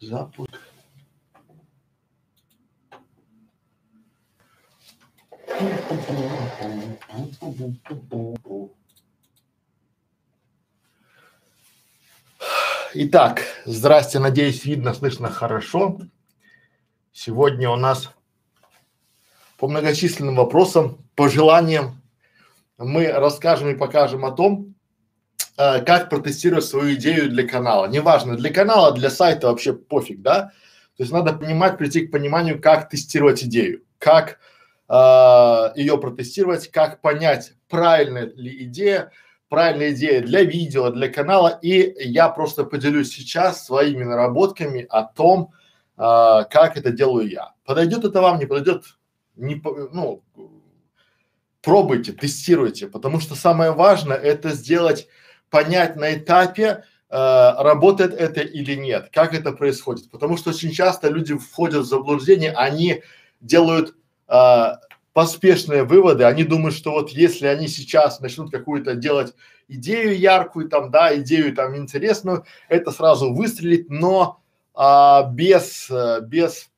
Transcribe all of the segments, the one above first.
Запуск. Итак, здрасте, надеюсь, видно, слышно хорошо. Сегодня у нас по многочисленным вопросам, пожеланиям мы расскажем и покажем о том, э, как протестировать свою идею для канала. Неважно, для канала, для сайта вообще пофиг, да? То есть надо понимать, прийти к пониманию, как тестировать идею, как э, ее протестировать, как понять, правильная ли идея, правильная идея для видео, для канала. И я просто поделюсь сейчас своими наработками о том, э, как это делаю я. Подойдет это вам, не подойдет, не, ну, пробуйте, тестируйте, потому что самое важное это сделать, понять на этапе, э, работает это или нет, как это происходит. Потому что очень часто люди входят в заблуждение, они делают э, поспешные выводы, они думают, что вот если они сейчас начнут какую-то делать идею яркую там, да, идею там интересную, это сразу выстрелит, но а, без, э, без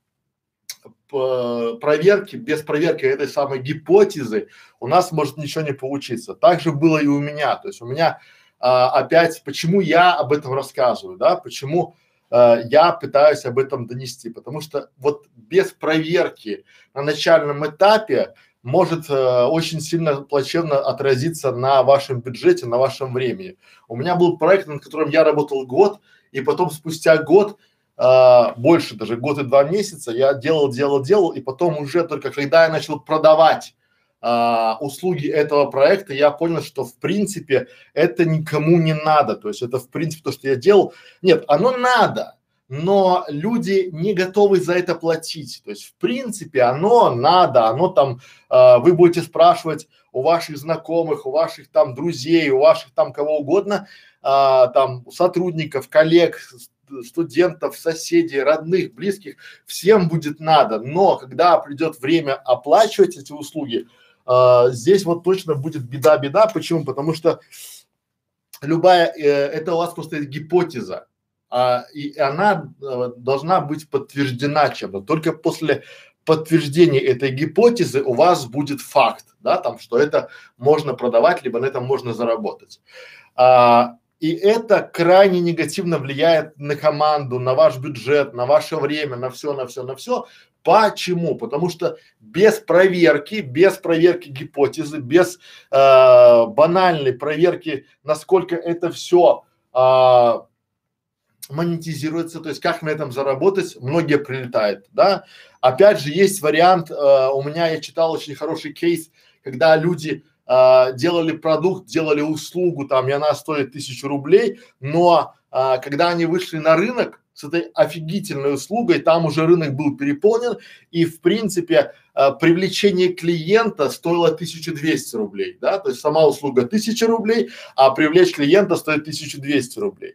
проверки, без проверки этой самой гипотезы у нас может ничего не получиться. Так же было и у меня. То есть у меня а, опять, почему я об этом рассказываю, да, почему а, я пытаюсь об этом донести, потому что вот без проверки на начальном этапе может э, очень сильно плачевно отразиться на вашем бюджете, на вашем времени. У меня был проект, над которым я работал год, и потом спустя год а, больше даже год и два месяца я делал, делал, делал, и потом уже только когда я начал продавать а, услуги этого проекта, я понял, что в принципе это никому не надо. То есть это в принципе то, что я делал. Нет, оно надо, но люди не готовы за это платить. То есть в принципе оно надо, оно там, а, вы будете спрашивать у ваших знакомых, у ваших там друзей, у ваших там кого угодно, а, там сотрудников, коллег, студентов, соседей, родных, близких, всем будет надо. Но когда придет время оплачивать эти услуги, э, здесь вот точно будет беда-беда. Почему? Потому что любая, э, это у вас просто гипотеза, а, и она э, должна быть подтверждена чем-то. Только после подтверждения этой гипотезы у вас будет факт, да, там, что это можно продавать, либо на этом можно заработать. А, и это крайне негативно влияет на команду, на ваш бюджет, на ваше время, на все, на все, на все. Почему? Потому что без проверки, без проверки гипотезы, без э, банальной проверки, насколько это все э, монетизируется, то есть как на этом заработать, многие прилетают, да. Опять же, есть вариант, э, у меня я читал очень хороший кейс, когда люди а, делали продукт, делали услугу там, и она стоит тысячу рублей, но а, когда они вышли на рынок с этой офигительной услугой, там уже рынок был переполнен, и в принципе а, привлечение клиента стоило 1200 рублей, да, то есть сама услуга 1000 рублей, а привлечь клиента стоит 1200 рублей.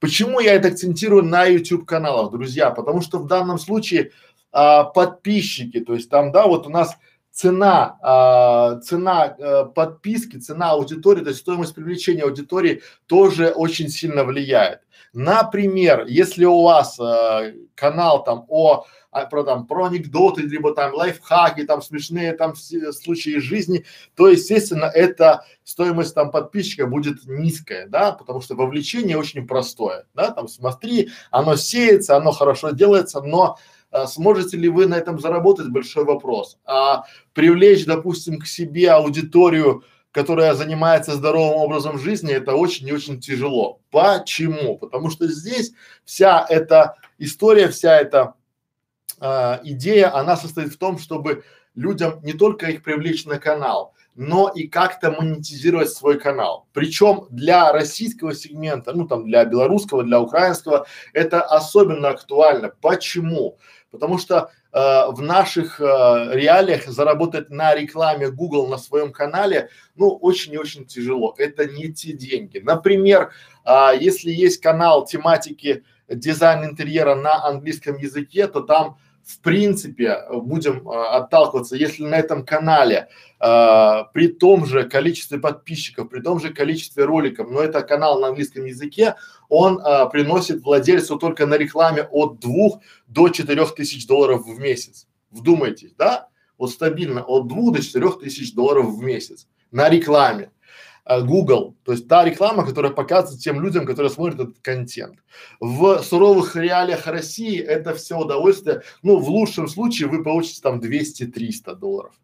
Почему я это акцентирую на YouTube каналах, друзья? Потому что в данном случае а, подписчики, то есть там, да, вот у нас цена, а, цена а, подписки, цена аудитории, то есть стоимость привлечения аудитории тоже очень сильно влияет. Например, если у вас а, канал там о а, про там про анекдоты либо там лайфхаки там смешные там случаи жизни то естественно эта стоимость там подписчика будет низкая да потому что вовлечение очень простое да там смотри оно сеется оно хорошо делается но а, сможете ли вы на этом заработать, большой вопрос. А привлечь, допустим, к себе аудиторию, которая занимается здоровым образом жизни, это очень и очень тяжело. Почему? Потому что здесь вся эта история, вся эта а, идея, она состоит в том, чтобы людям не только их привлечь на канал, но и как-то монетизировать свой канал. Причем для российского сегмента, ну там для белорусского, для украинского, это особенно актуально. Почему? Потому что э, в наших э, реалиях заработать на рекламе Google на своем канале, ну, очень и очень тяжело. Это не те деньги. Например, э, если есть канал тематики дизайн интерьера на английском языке, то там в принципе будем э, отталкиваться, если на этом канале э, при том же количестве подписчиков, при том же количестве роликов, но это канал на английском языке, он э, приносит владельцу только на рекламе от двух до четырех тысяч долларов в месяц. Вдумайтесь, да? Вот стабильно от двух до четырех тысяч долларов в месяц на рекламе. Э, Google, то есть та реклама, которая показывает тем людям, которые смотрят этот контент. В суровых реалиях России это все удовольствие, ну, в лучшем случае вы получите там 200-300 долларов.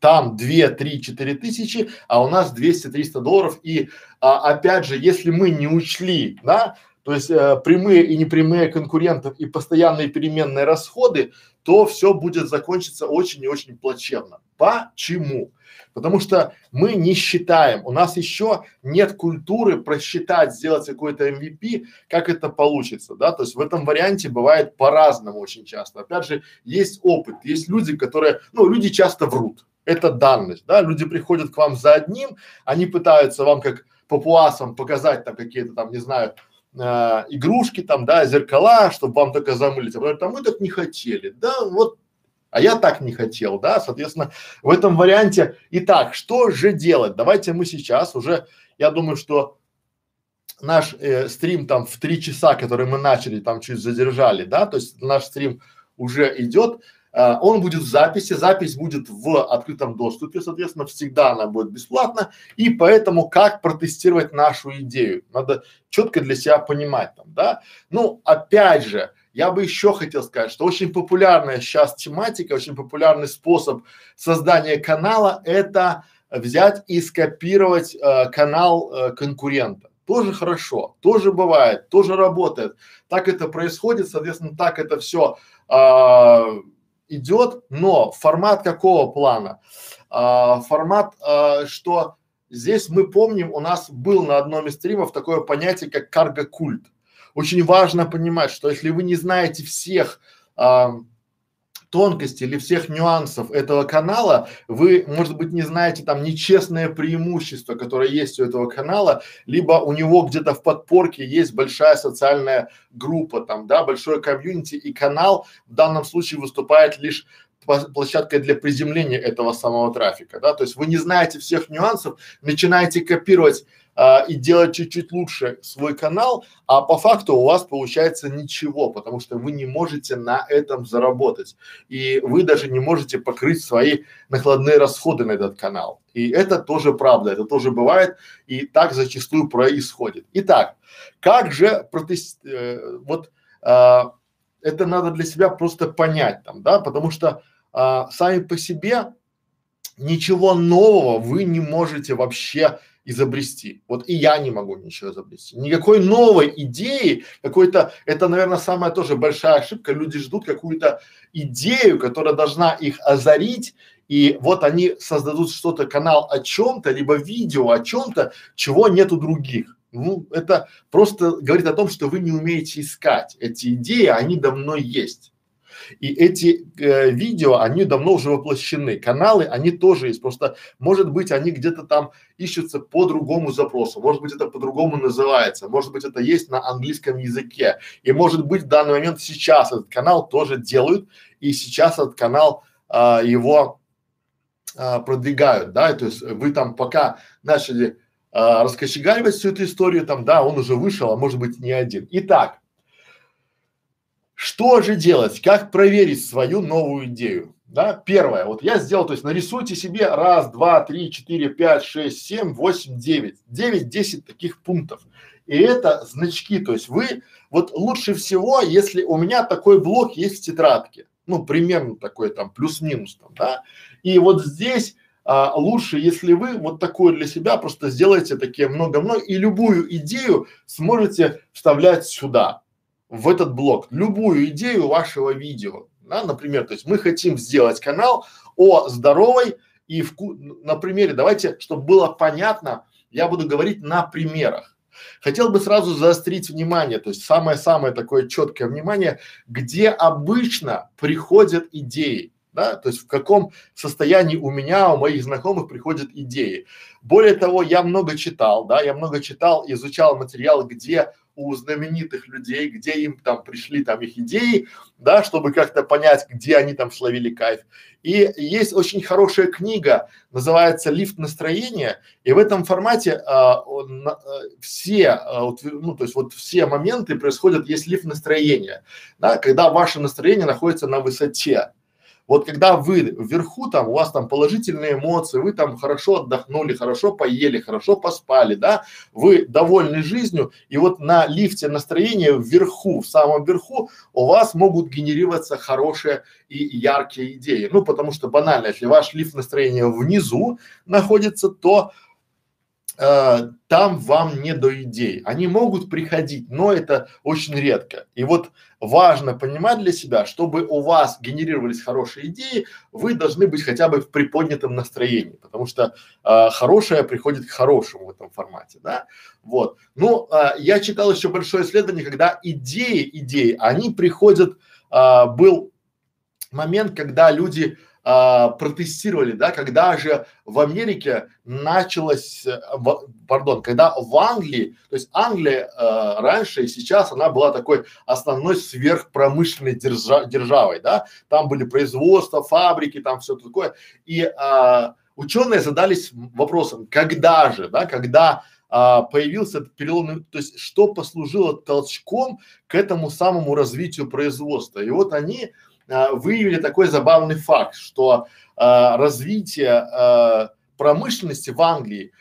Там 2, 3, 4 тысячи, а у нас 200-300 долларов. И а, опять же, если мы не учли, да, то есть э, прямые и непрямые конкурентов и постоянные переменные расходы, то все будет закончиться очень и очень плачевно. Почему? Потому что мы не считаем, у нас еще нет культуры просчитать, сделать какой-то MVP, как это получится, да, то есть в этом варианте бывает по-разному очень часто. Опять же, есть опыт, есть люди, которые, ну, люди часто врут, это данность, да, люди приходят к вам за одним, они пытаются вам как папуасам показать там какие-то там, не знаю, э, игрушки там, да, зеркала, чтобы вам только замылить, а потом, мы так не хотели, да, вот а я так не хотел, да, соответственно, в этом варианте. Итак, что же делать? Давайте мы сейчас уже, я думаю, что наш э, стрим там в три часа, который мы начали, там чуть задержали, да, то есть наш стрим уже идет, он будет в записи, запись будет в открытом доступе, соответственно, всегда она будет бесплатна, и поэтому как протестировать нашу идею, надо четко для себя понимать там, да. Ну, опять же, я бы еще хотел сказать, что очень популярная сейчас тематика, очень популярный способ создания канала – это взять и скопировать э, канал э, конкурента. Тоже хорошо, тоже бывает, тоже работает. Так это происходит, соответственно, так это все э, идет, но формат какого плана? Э, формат, э, что здесь мы помним, у нас был на одном из стримов такое понятие, как карго-культ очень важно понимать, что если вы не знаете всех а, тонкостей или всех нюансов этого канала, вы, может быть, не знаете там нечестное преимущество, которое есть у этого канала, либо у него где-то в подпорке есть большая социальная группа там, да, большое комьюнити и канал в данном случае выступает лишь площадкой для приземления этого самого трафика, да, то есть вы не знаете всех нюансов, начинаете копировать а, и делать чуть-чуть лучше свой канал, а по факту у вас получается ничего, потому что вы не можете на этом заработать. И вы даже не можете покрыть свои накладные расходы на этот канал. И это тоже правда, это тоже бывает, и так зачастую происходит. Итак, как же протест... Э, вот э, это надо для себя просто понять там, да, потому что э, сами по себе ничего нового вы не можете вообще изобрести. Вот и я не могу ничего изобрести. Никакой новой идеи, какой-то, это, наверное, самая тоже большая ошибка. Люди ждут какую-то идею, которая должна их озарить, и вот они создадут что-то, канал о чем-то, либо видео о чем-то, чего нет у других. Ну, это просто говорит о том, что вы не умеете искать эти идеи, они давно есть. И эти э, видео, они давно уже воплощены. Каналы, они тоже есть. Просто, может быть, они где-то там ищутся по другому запросу. Может быть, это по-другому называется. Может быть, это есть на английском языке. И может быть, в данный момент сейчас этот канал тоже делают. И сейчас этот канал а, его а, продвигают, да, то есть вы там пока начали а, раскочегаривать всю эту историю, там, да, он уже вышел, а может быть не один. Итак, что же делать? Как проверить свою новую идею? Да, первое, вот я сделал, то есть нарисуйте себе раз, два, три, четыре, пять, шесть, семь, восемь, девять, девять, десять таких пунктов. И это значки, то есть вы, вот лучше всего, если у меня такой блок есть в тетрадке, ну, примерно такой там, плюс-минус там, да, и вот здесь а, лучше, если вы вот такое для себя просто сделаете такие много-много и любую идею сможете вставлять сюда в этот блок любую идею вашего видео, да, например, то есть мы хотим сделать канал о здоровой и вку... на примере, давайте, чтобы было понятно, я буду говорить на примерах. Хотел бы сразу заострить внимание, то есть самое-самое такое четкое внимание, где обычно приходят идеи, да, то есть в каком состоянии у меня, у моих знакомых приходят идеи. Более того, я много читал, да, я много читал, изучал материал, где у знаменитых людей, где им там пришли там их идеи, да, чтобы как-то понять, где они там словили кайф. И есть очень хорошая книга, называется «Лифт настроения», и в этом формате а, он, а, все, а, ну, то есть вот все моменты происходят, есть лифт настроения, да, когда ваше настроение находится на высоте, вот когда вы вверху там, у вас там положительные эмоции, вы там хорошо отдохнули, хорошо поели, хорошо поспали, да, вы довольны жизнью, и вот на лифте настроения вверху, в самом верху у вас могут генерироваться хорошие и яркие идеи. Ну, потому что банально, если ваш лифт настроения внизу находится, то э, там вам не до идей. Они могут приходить, но это очень редко. И вот важно понимать для себя, чтобы у вас генерировались хорошие идеи, вы должны быть хотя бы в приподнятом настроении, потому что э, хорошее приходит к хорошему в этом формате, да. Вот. Ну, э, я читал еще большое исследование, когда идеи, идеи, они приходят, э, был момент, когда люди а, протестировали, да, когда же в Америке началось, э, в, пардон, когда в Англии, то есть Англия э, раньше и сейчас она была такой основной сверхпромышленной держа, державой, да, там были производства, фабрики, там все такое, и э, ученые задались вопросом, когда же, да, когда а, появился этот переломный, то есть что послужило толчком к этому самому развитию производства. И вот они а, выявили такой забавный факт, что а, развитие а, промышленности в Англии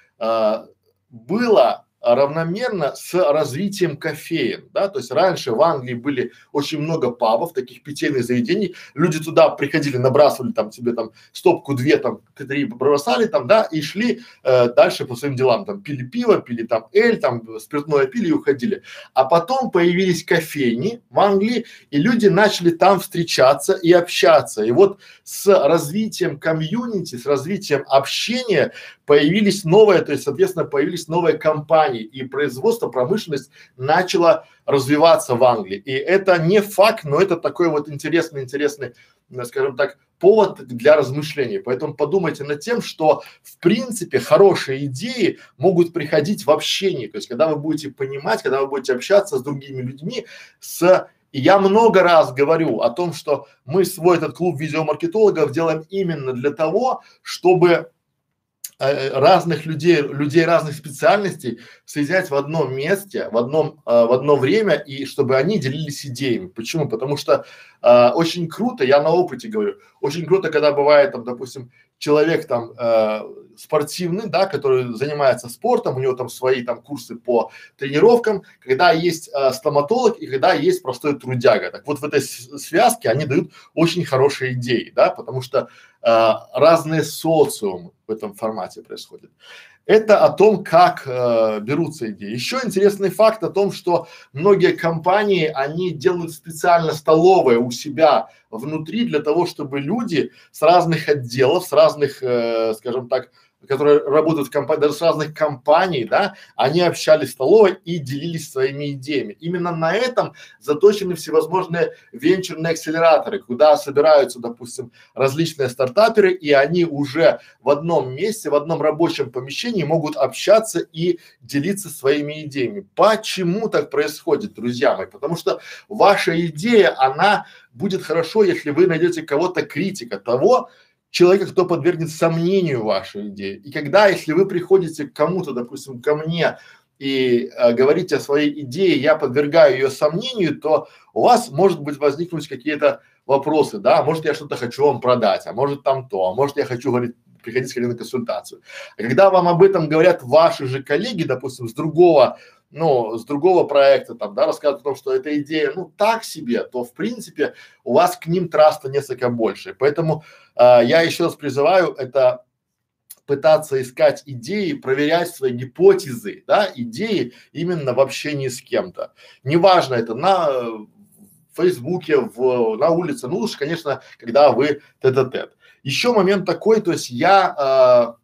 было равномерно с развитием кофеин, да, то есть раньше в Англии были очень много пабов, таких питейных заведений, люди туда приходили, набрасывали там себе там стопку две там, три бросали там, да, и шли э, дальше по своим делам, там пили пиво, пили там эль, там спиртное пили и уходили. А потом появились кофейни в Англии, и люди начали там встречаться и общаться. И вот с развитием комьюнити, с развитием общения появились новые, то есть, соответственно, появились новые компании и производство, промышленность начала развиваться в Англии. И это не факт, но это такой вот интересный, интересный, э, скажем так, повод для размышлений. Поэтому подумайте над тем, что в принципе хорошие идеи могут приходить в общении. То есть, когда вы будете понимать, когда вы будете общаться с другими людьми, с и я много раз говорю о том, что мы свой этот клуб видеомаркетологов делаем именно для того, чтобы разных людей, людей разных специальностей соединять в одном месте, в одном, э, в одно время и чтобы они делились идеями. Почему? Потому что э, очень круто, я на опыте говорю, очень круто, когда бывает там, допустим, человек там э, спортивный, да, который занимается спортом, у него там свои там курсы по тренировкам, когда есть э, стоматолог и когда есть простой трудяга. Так вот в этой связке они дают очень хорошие идеи, да, потому что э, разные социумы в этом формате происходят. Это о том, как э, берутся идеи. Еще интересный факт о том, что многие компании, они делают специально столовые у себя внутри для того, чтобы люди с разных отделов, с разных, э, скажем так, которые работают в компании, даже с разных компаний, да, они общались в столовой и делились своими идеями. Именно на этом заточены всевозможные венчурные акселераторы, куда собираются, допустим, различные стартаперы, и они уже в одном месте, в одном рабочем помещении могут общаться и делиться своими идеями. Почему так происходит, друзья мои? Потому что ваша идея, она будет хорошо, если вы найдете кого-то критика того, человека, кто подвергнет сомнению вашу идею. И когда, если вы приходите к кому-то, допустим, ко мне и э, говорите о своей идее, я подвергаю ее сомнению, то у вас может быть возникнуть какие-то вопросы, да, может я что-то хочу вам продать, а может там то, а может я хочу говорить приходить ко мне на консультацию. А когда вам об этом говорят ваши же коллеги, допустим, с другого ну, с другого проекта там, да, рассказывают о том, что эта идея, ну, так себе, то, в принципе, у вас к ним траста несколько больше. Поэтому э, я еще раз призываю это пытаться искать идеи, проверять свои гипотезы, да, идеи именно в общении с кем-то. Неважно это на Фейсбуке, в, на улице, ну лучше, конечно, когда вы тет-а-тет. Еще момент такой, то есть я э,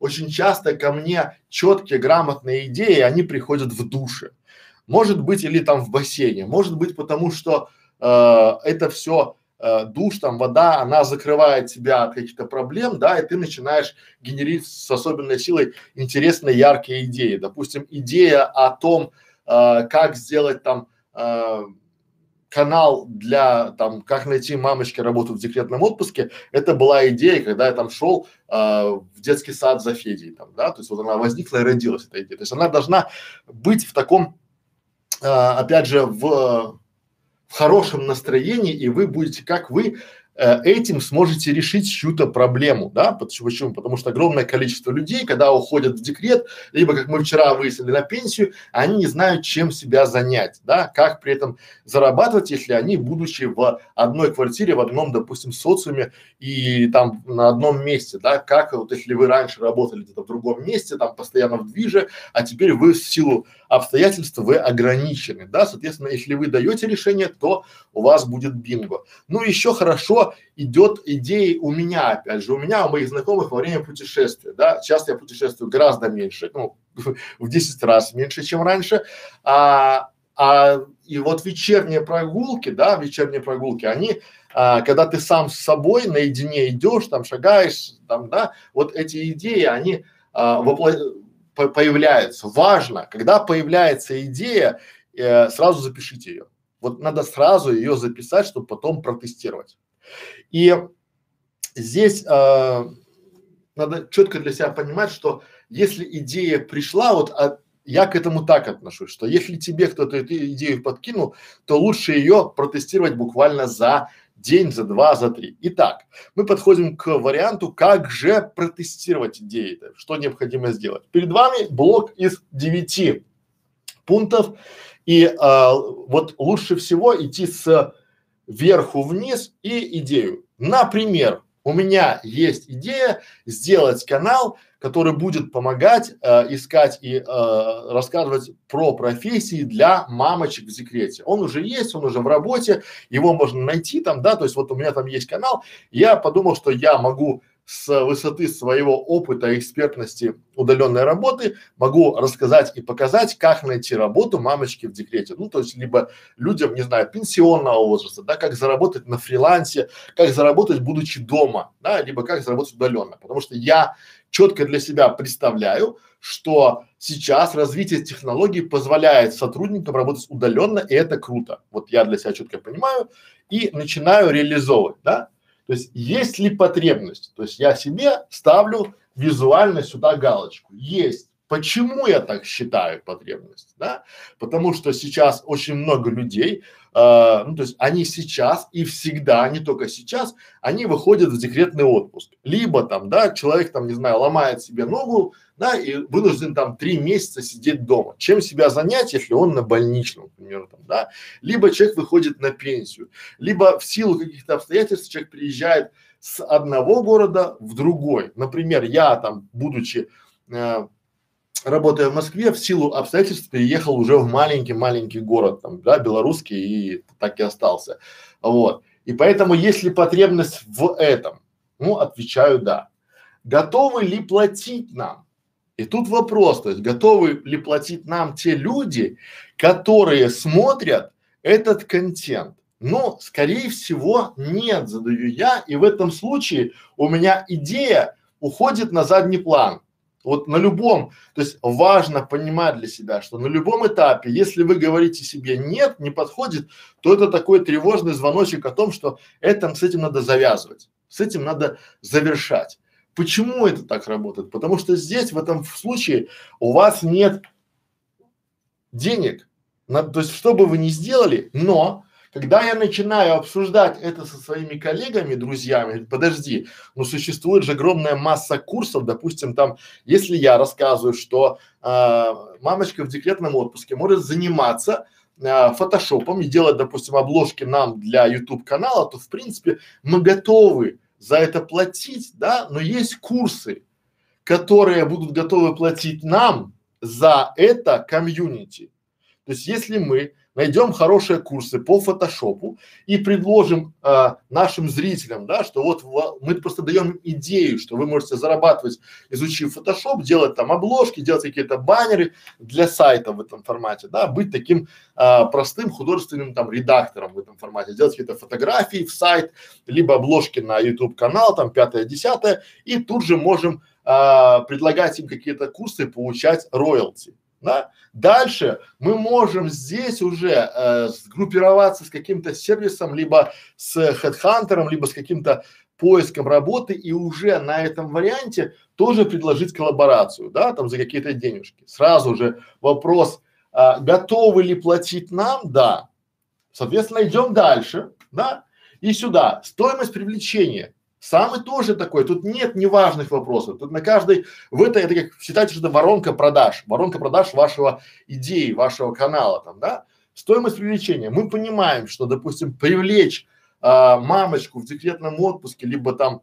очень часто ко мне четкие, грамотные идеи, они приходят в душе. Может быть, или там в бассейне, может быть, потому что э, это все э, душ, там вода, она закрывает тебя от каких-то проблем, да, и ты начинаешь генерить с особенной силой интересные, яркие идеи. Допустим, идея о том, э, как сделать там э, канал для там, как найти мамочке работу в декретном отпуске, это была идея, когда я там шел э, в детский сад за Федей, там, да, то есть вот она возникла и родилась эта идея. То есть она должна быть в таком, э, опять же, в, хорошем настроении, и вы будете, как вы Э, этим сможете решить чью-то проблему, да, почему? Потому что огромное количество людей, когда уходят в декрет, либо, как мы вчера выяснили, на пенсию, они не знают, чем себя занять, да, как при этом зарабатывать, если они, будучи в одной квартире, в одном, допустим, социуме и там на одном месте, да, как вот если вы раньше работали где-то в другом месте, там постоянно в движе, а теперь вы в силу обстоятельств вы ограничены, да, соответственно, если вы даете решение, то у вас будет бинго. Ну, еще хорошо идет идеи у меня, опять же, у меня, у моих знакомых во время путешествия, да, сейчас я путешествую гораздо меньше, ну, в 10 раз меньше, чем раньше, а, а и вот вечерние прогулки, да, вечерние прогулки, они, а, когда ты сам с собой наедине идешь, там шагаешь, там, да, вот эти идеи, они а, вопло появляются. Важно, когда появляется идея, э, сразу запишите ее. Вот надо сразу ее записать, чтобы потом протестировать. И здесь э, надо четко для себя понимать, что если идея пришла, вот от, я к этому так отношусь, что если тебе кто-то эту идею подкинул, то лучше ее протестировать буквально за день, за два, за три. Итак, мы подходим к варианту, как же протестировать идеи, что необходимо сделать. Перед вами блок из девяти пунктов, и а, вот лучше всего идти с верху вниз и идею. Например, у меня есть идея сделать канал, который будет помогать э, искать и э, рассказывать про профессии для мамочек в декрете. Он уже есть, он уже в работе, его можно найти там, да, то есть вот у меня там есть канал. Я подумал, что я могу с высоты своего опыта и экспертности удаленной работы могу рассказать и показать, как найти работу мамочки в декрете. Ну, то есть, либо людям, не знаю, пенсионного возраста, да, как заработать на фрилансе, как заработать, будучи дома, да, либо как заработать удаленно. Потому что я четко для себя представляю, что сейчас развитие технологий позволяет сотрудникам работать удаленно, и это круто. Вот я для себя четко понимаю и начинаю реализовывать, да. То есть есть ли потребность? То есть я себе ставлю визуально сюда галочку. Есть. Почему я так считаю потребность, да? Потому что сейчас очень много людей, э, ну то есть они сейчас и всегда, не только сейчас, они выходят в декретный отпуск. Либо там, да, человек там, не знаю, ломает себе ногу, да, и вынужден там три месяца сидеть дома. Чем себя занять, если он на больничном, например, там, да? Либо человек выходит на пенсию, либо в силу каких-то обстоятельств человек приезжает с одного города в другой. Например, я там, будучи э, работая в Москве, в силу обстоятельств переехал уже в маленький-маленький город, там, да, белорусский, и так и остался. Вот. И поэтому, есть ли потребность в этом? Ну, отвечаю да. Готовы ли платить нам? И тут вопрос, то есть готовы ли платить нам те люди, которые смотрят этот контент? Ну, скорее всего, нет, задаю я, и в этом случае у меня идея уходит на задний план. Вот на любом, то есть важно понимать для себя, что на любом этапе, если вы говорите себе нет, не подходит, то это такой тревожный звоночек о том, что это, с этим надо завязывать, с этим надо завершать. Почему это так работает? Потому что здесь, в этом случае, у вас нет денег. На, то есть, что бы вы ни сделали, но когда я начинаю обсуждать это со своими коллегами, друзьями, подожди, ну существует же огромная масса курсов, допустим, там, если я рассказываю, что э, мамочка в декретном отпуске может заниматься э, фотошопом и делать, допустим, обложки нам для YouTube канала, то в принципе мы готовы за это платить, да, но есть курсы, которые будут готовы платить нам за это комьюнити. То есть если мы найдем хорошие курсы по фотошопу и предложим э, нашим зрителям, да, что вот в, мы просто даем идею, что вы можете зарабатывать, изучив фотошоп, делать там обложки, делать какие-то баннеры для сайта в этом формате, да, быть таким э, простым художественным там редактором в этом формате, делать какие-то фотографии в сайт, либо обложки на YouTube канал, там пятое, десятое, и тут же можем э, предлагать им какие-то курсы, получать роялти. Да? Дальше мы можем здесь уже э, сгруппироваться с каким-то сервисом, либо с хедхантером, либо с каким-то поиском работы и уже на этом варианте тоже предложить коллаборацию, да, там за какие-то денежки. Сразу же вопрос, а, готовы ли платить нам? Да. Соответственно, идем дальше, да, и сюда. Стоимость привлечения. Самый тоже такой, тут нет неважных вопросов, тут на каждой, в это, это как считайте, что это воронка продаж, воронка продаж вашего идеи, вашего канала там, да. Стоимость привлечения. Мы понимаем, что, допустим, привлечь а, мамочку в декретном отпуске, либо там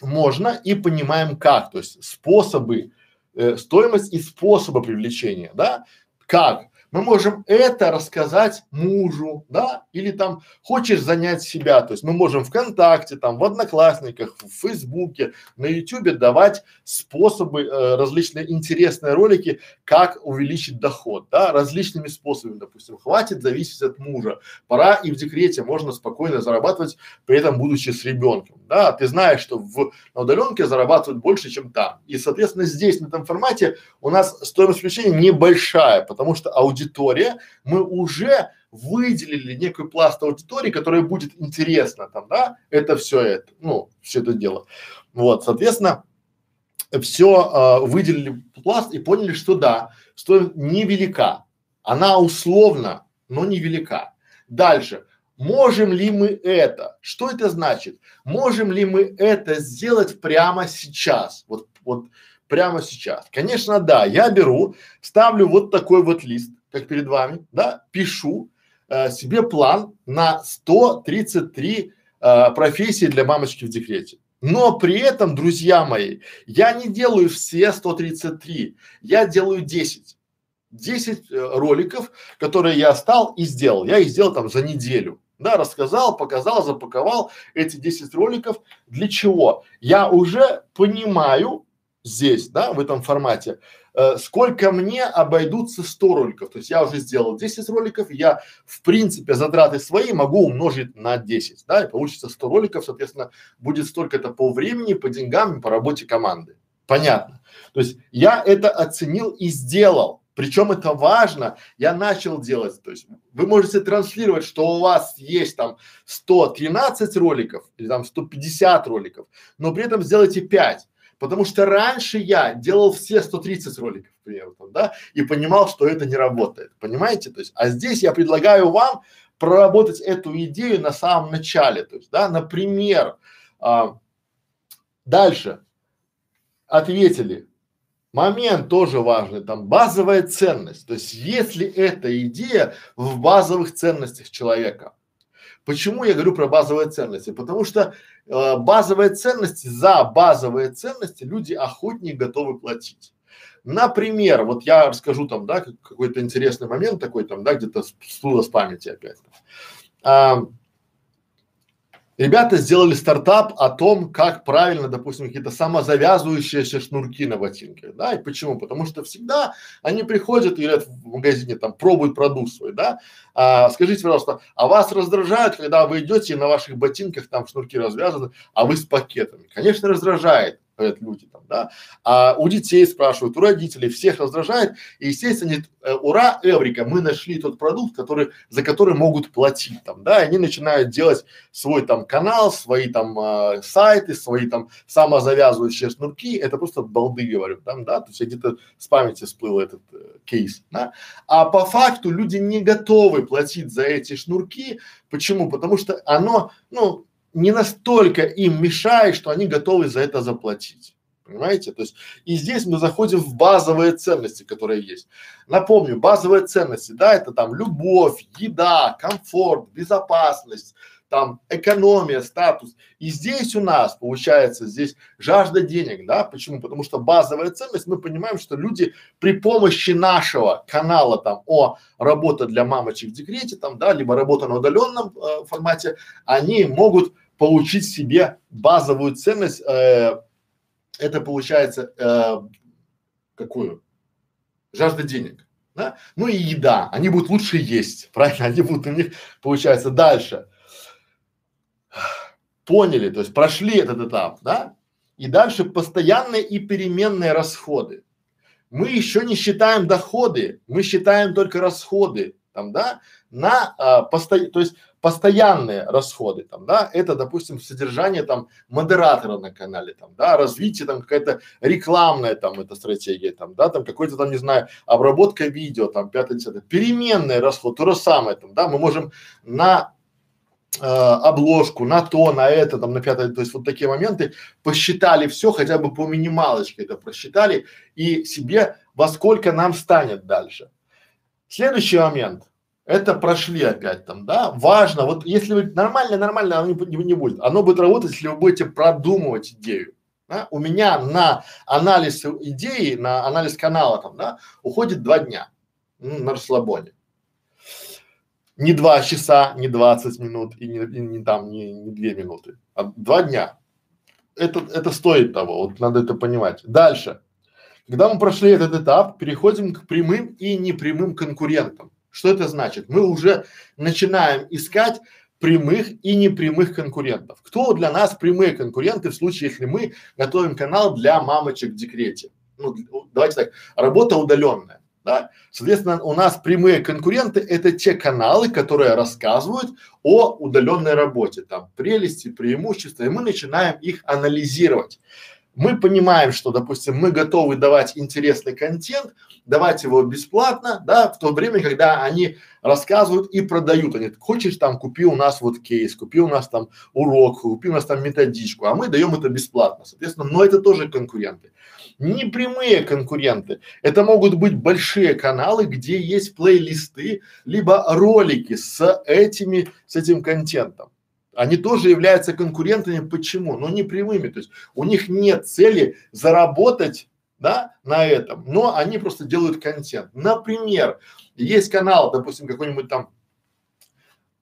можно и понимаем как, то есть способы, э, стоимость и способы привлечения, да, как мы можем это рассказать мужу, да, или там хочешь занять себя, то есть мы можем ВКонтакте, там в Одноклассниках, в Фейсбуке, на Ютубе давать способы, э, различные интересные ролики, как увеличить доход, да, различными способами, допустим, хватит зависеть от мужа, пора и в декрете можно спокойно зарабатывать, при этом будучи с ребенком, да, ты знаешь, что в на удаленке зарабатывают больше, чем там, и соответственно здесь на этом формате у нас стоимость включения небольшая, потому что аудитория аудитория, мы уже выделили некую пласт аудитории, которая будет интересна там, да, это все это, ну, все это дело. Вот, соответственно, все э, выделили пласт и поняли, что да, стоимость невелика. Она условно, но невелика. Дальше. Можем ли мы это? Что это значит? Можем ли мы это сделать прямо сейчас? Вот, вот прямо сейчас. Конечно, да. Я беру, ставлю вот такой вот лист как перед вами, да, пишу э, себе план на 133 э, профессии для мамочки в декрете. Но при этом, друзья мои, я не делаю все 133, я делаю 10. 10 э, роликов, которые я стал и сделал. Я их сделал там за неделю. Да, рассказал, показал, запаковал эти 10 роликов. Для чего? Я уже понимаю здесь, да, в этом формате, э, сколько мне обойдутся 100 роликов. То есть я уже сделал 10 роликов, я в принципе затраты свои могу умножить на 10, да, и получится 100 роликов, соответственно, будет столько-то по времени, по деньгам по работе команды. Понятно. То есть я это оценил и сделал. Причем это важно, я начал делать, то есть вы можете транслировать, что у вас есть там 113 роликов или там 150 роликов, но при этом сделайте 5. Потому что раньше я делал все 130 роликов, к там, да, и понимал, что это не работает. Понимаете? То есть, а здесь я предлагаю вам проработать эту идею на самом начале. То есть, да, например, а, дальше ответили. Момент тоже важный, там базовая ценность. То есть, если эта идея в базовых ценностях человека, Почему я говорю про базовые ценности? Потому что э, базовые ценности, за базовые ценности люди охотнее готовы платить. Например, вот я расскажу там, да, какой-то интересный момент такой там, да, где-то всплыло с памяти опять. А, Ребята сделали стартап о том, как правильно, допустим, какие-то самозавязывающиеся шнурки на ботинке, да, и почему? Потому что всегда они приходят и говорят в магазине, там, пробуют продукт свой, да, а, скажите, пожалуйста, а вас раздражает, когда вы идете и на ваших ботинках там шнурки развязаны, а вы с пакетами? Конечно, раздражает говорят люди там, да, а у детей спрашивают, у родителей, всех раздражает, и естественно, нет, э, ура, Эврика, мы нашли тот продукт, который, за который могут платить там, да, и они начинают делать свой там канал, свои там э, сайты, свои там самозавязывающие шнурки, это просто балды говорю, там, да, то есть где-то с памяти всплыл этот э, кейс, да, а по факту люди не готовы платить за эти шнурки, почему? Потому что оно, ну, не настолько им мешает, что они готовы за это заплатить. Понимаете? То есть и здесь мы заходим в базовые ценности, которые есть. Напомню, базовые ценности, да, это там любовь, еда, комфорт, безопасность, там экономия, статус. И здесь у нас получается здесь жажда денег, да? Почему? Потому что базовая ценность, мы понимаем, что люди при помощи нашего канала там о работа для мамочек в декрете там, да, либо работа на удаленном э, формате, они могут получить себе базовую ценность. Э, это получается э, какую? Жажда денег. Да? Ну и еда, они будут лучше есть, правильно? Они будут у них получается дальше поняли, то есть прошли этот этап, да? И дальше постоянные и переменные расходы. Мы еще не считаем доходы, мы считаем только расходы, там, да, на а, посто... то есть постоянные расходы, там, да, это, допустим, содержание там модератора на канале, там, да, развитие там какая-то рекламная там эта стратегия, там, да, там какой-то там, не знаю, обработка видео, там, пятое, десятое, переменные расходы, то же самое, там, да, мы можем на обложку, на то, на это, там, на пятое, то есть вот такие моменты посчитали все, хотя бы по минималочке это просчитали и себе во сколько нам станет дальше. Следующий момент это прошли опять там, да, важно, вот если вы нормально, нормально, оно не, не будет, оно будет работать, если вы будете продумывать идею, да? у меня на анализ идеи, на анализ канала там, да, уходит два дня на расслабоне. Не два часа, не двадцать минут и не, и не там, не, не две минуты, а два дня. Это, это стоит того, вот надо это понимать. Дальше. Когда мы прошли этот этап, переходим к прямым и непрямым конкурентам. Что это значит? Мы уже начинаем искать прямых и непрямых конкурентов. Кто для нас прямые конкуренты в случае, если мы готовим канал для мамочек в декрете? Ну, давайте так, работа удаленная, да? Соответственно, у нас прямые конкуренты – это те каналы, которые рассказывают о удаленной работе, там, прелести, преимущества, и мы начинаем их анализировать мы понимаем, что, допустим, мы готовы давать интересный контент, давать его бесплатно, да, в то время, когда они рассказывают и продают. Они, хочешь там, купи у нас вот кейс, купи у нас там урок, купи у нас там методичку, а мы даем это бесплатно, соответственно, но это тоже конкуренты. Непрямые конкуренты, это могут быть большие каналы, где есть плейлисты, либо ролики с этими, с этим контентом они тоже являются конкурентами. Почему? Ну не прямыми. То есть у них нет цели заработать да, на этом, но они просто делают контент. Например, есть канал, допустим, какой-нибудь там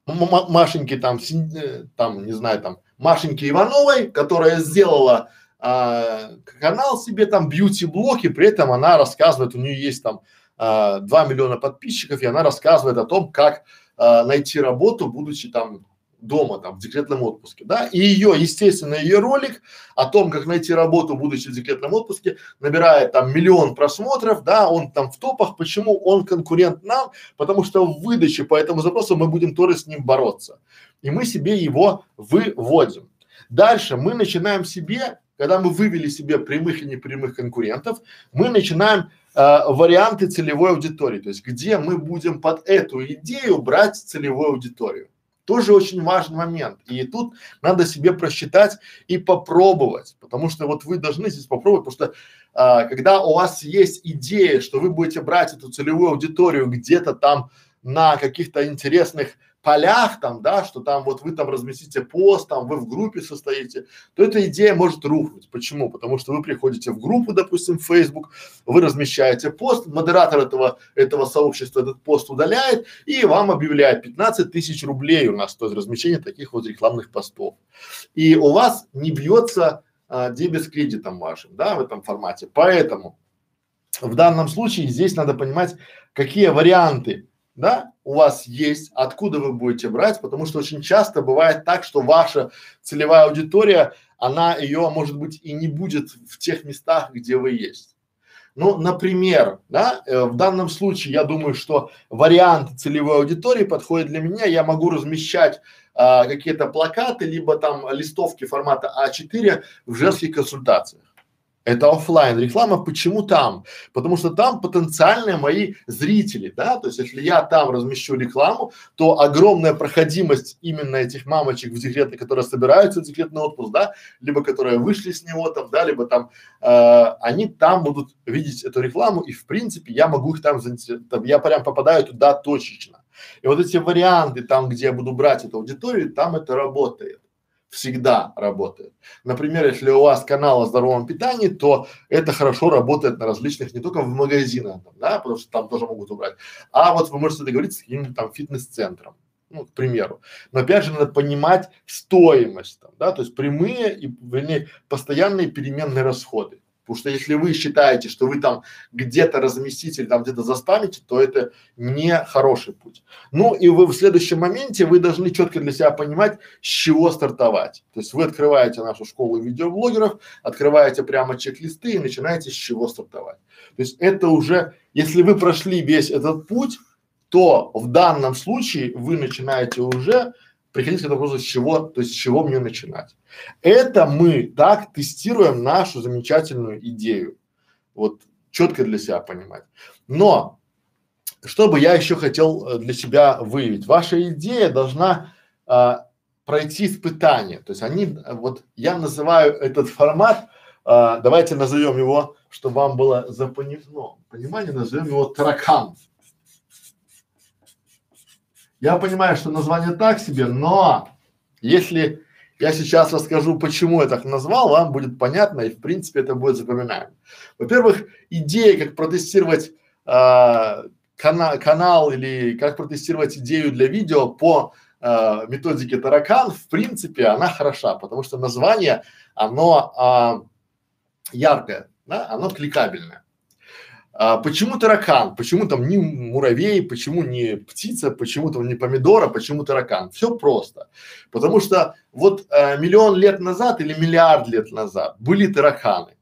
Машеньки там, э, там, не знаю, там, Машеньки Ивановой, которая сделала а, канал себе там бьюти-блог, и при этом она рассказывает, у нее есть там а, 2 миллиона подписчиков, и она рассказывает о том, как а, найти работу, будучи там дома там в декретном отпуске, да, и ее, естественно, ее ролик о том, как найти работу, будучи в декретном отпуске, набирает там миллион просмотров, да, он там в топах, почему он конкурент нам, потому что в выдаче по этому запросу мы будем тоже с ним бороться, и мы себе его выводим. Дальше мы начинаем себе, когда мы вывели себе прямых и непрямых конкурентов, мы начинаем э, варианты целевой аудитории, то есть где мы будем под эту идею брать целевую аудиторию. Тоже очень важный момент. И тут надо себе просчитать и попробовать, потому что вот вы должны здесь попробовать, потому что а, когда у вас есть идея, что вы будете брать эту целевую аудиторию где-то там на каких-то интересных полях там, да, что там вот вы там разместите пост, там вы в группе состоите, то эта идея может рухнуть. Почему? Потому что вы приходите в группу, допустим, в Facebook, вы размещаете пост, модератор этого, этого сообщества этот пост удаляет и вам объявляет 15 тысяч рублей у нас стоит размещение таких вот рекламных постов. И у вас не бьется а, дебет с кредитом вашим, да, в этом формате. Поэтому в данном случае здесь надо понимать, какие варианты да, у вас есть, откуда вы будете брать, потому что очень часто бывает так, что ваша целевая аудитория, она ее, может быть, и не будет в тех местах, где вы есть. Ну, например, да, э, в данном случае я думаю, что вариант целевой аудитории подходит для меня. Я могу размещать а, какие-то плакаты, либо там листовки формата А4 в женских консультациях. Это офлайн реклама. Почему там? Потому что там потенциальные мои зрители, да, то есть если я там размещу рекламу, то огромная проходимость именно этих мамочек в декрете, которые собираются в декретный отпуск, да, либо которые вышли с него там, да, либо там, э, они там будут видеть эту рекламу и в принципе я могу их там, там я прям попадаю туда точечно. И вот эти варианты там, где я буду брать эту аудиторию, там это работает всегда работает. Например, если у вас канал о здоровом питании, то это хорошо работает на различных, не только в магазинах, да, потому что там тоже могут убрать, а вот вы можете договориться с каким-нибудь там фитнес-центром, ну, к примеру. Но опять же надо понимать стоимость, там, да, то есть прямые и, вернее, постоянные переменные расходы. Потому что если вы считаете, что вы там где-то разместите или там где-то заспамите, то это не хороший путь. Ну и вы в следующем моменте вы должны четко для себя понимать, с чего стартовать. То есть вы открываете нашу школу видеоблогеров, открываете прямо чек-листы и начинаете с чего стартовать. То есть это уже, если вы прошли весь этот путь, то в данном случае вы начинаете уже приходить к вопросу, с чего, то есть с чего мне начинать. Это мы так тестируем нашу замечательную идею. Вот четко для себя понимать. Но что бы я еще хотел э, для себя выявить? Ваша идея должна а, пройти испытание. То есть они, вот я называю этот формат, а, давайте назовем его, чтобы вам было ну, понимание, назовем его таракан. Я понимаю, что название так себе, но если я сейчас расскажу, почему я так назвал, вам будет понятно и в принципе это будет запоминаемо. Во-первых, идея, как протестировать э, кана канал или как протестировать идею для видео по э, методике таракан, в принципе, она хороша, потому что название, оно э, яркое, да, оно кликабельное. А, почему таракан? Почему там не муравей? Почему не птица? Почему там не помидора? Почему таракан? Все просто. Потому что вот а, миллион лет назад или миллиард лет назад были тараканы.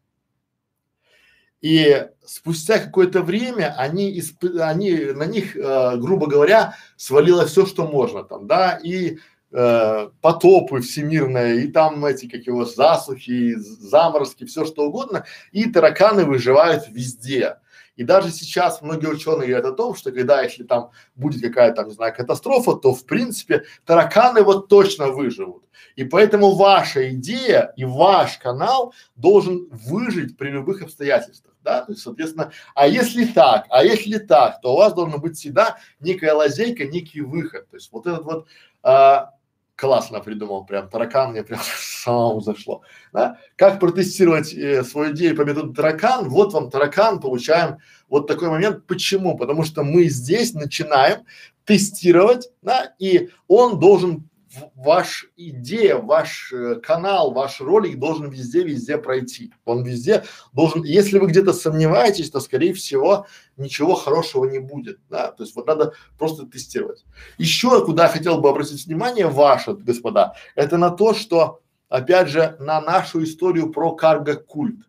И спустя какое-то время они, исп... они на них, э, грубо говоря, свалилось все, что можно там, да, и э, потопы всемирные, и там эти, как его, засухи, заморозки, все что угодно, и тараканы выживают везде. И даже сейчас многие ученые говорят о том, что когда, если там будет какая-то, не знаю, катастрофа, то в принципе тараканы вот точно выживут. И поэтому ваша идея и ваш канал должен выжить при любых обстоятельствах, да, то есть, соответственно, а если так, а если так, то у вас должна быть всегда некая лазейка, некий выход, то есть вот этот вот а, классно придумал, прям таракан мне прям самому зашло, да? Как протестировать э, свою идею по методу таракан? Вот вам таракан, получаем вот такой момент. Почему? Потому что мы здесь начинаем тестировать, да, и он должен ваш идея, ваш э, канал, ваш ролик должен везде-везде пройти. Он везде должен, если вы где-то сомневаетесь, то скорее всего ничего хорошего не будет, да, то есть вот надо просто тестировать. Еще куда я хотел бы обратить внимание ваше, господа, это на то, что опять же на нашу историю про карго-культ.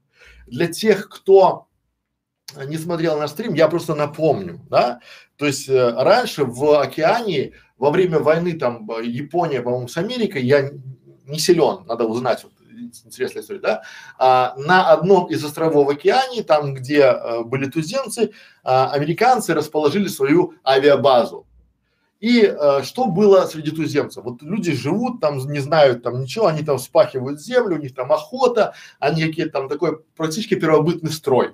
Для тех, кто не смотрел наш стрим, я просто напомню, да, то есть э, раньше в океане во время войны там Япония, по-моему, с Америкой, я не силен, надо узнать, вот, интересная история, да, а, на одном из островов в океане, там, где а, были туземцы, а, американцы расположили свою авиабазу. И а, что было среди туземцев? Вот люди живут там, не знают там ничего, они там спахивают землю, у них там охота, они какие-то там такой практически первобытный строй.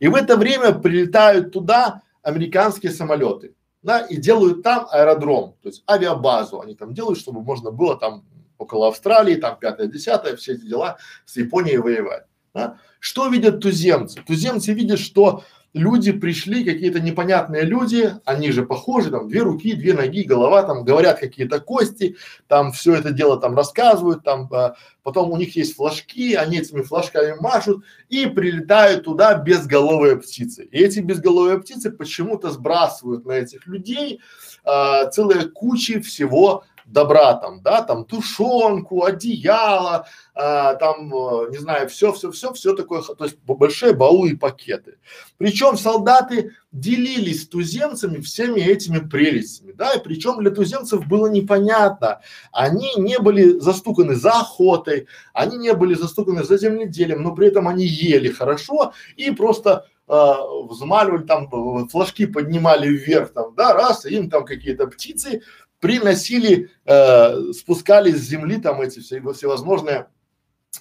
И в это время прилетают туда американские самолеты да, и делают там аэродром, то есть авиабазу они там делают, чтобы можно было там около Австралии, там пятое, десятое, все эти дела с Японией воевать. Да. Что видят туземцы? Туземцы видят, что люди пришли, какие-то непонятные люди, они же похожи, там две руки, две ноги, голова, там говорят какие-то кости, там все это дело там рассказывают, там а, потом у них есть флажки, они этими флажками машут и прилетают туда безголовые птицы. И эти безголовые птицы почему-то сбрасывают на этих людей а, целые кучи всего добра там, да, там тушенку, одеяло, а, там, э, не знаю, все, все, все, все такое, то есть большие баулы и пакеты. Причем солдаты делились с туземцами всеми этими прелестями, да, и причем для туземцев было непонятно, они не были застуканы за охотой, они не были застуканы за земледелием, но при этом они ели хорошо и просто э, взмаливали там, флажки поднимали вверх там, да, раз, и им там какие-то птицы приносили, э, спускали с земли там эти все, всевозможные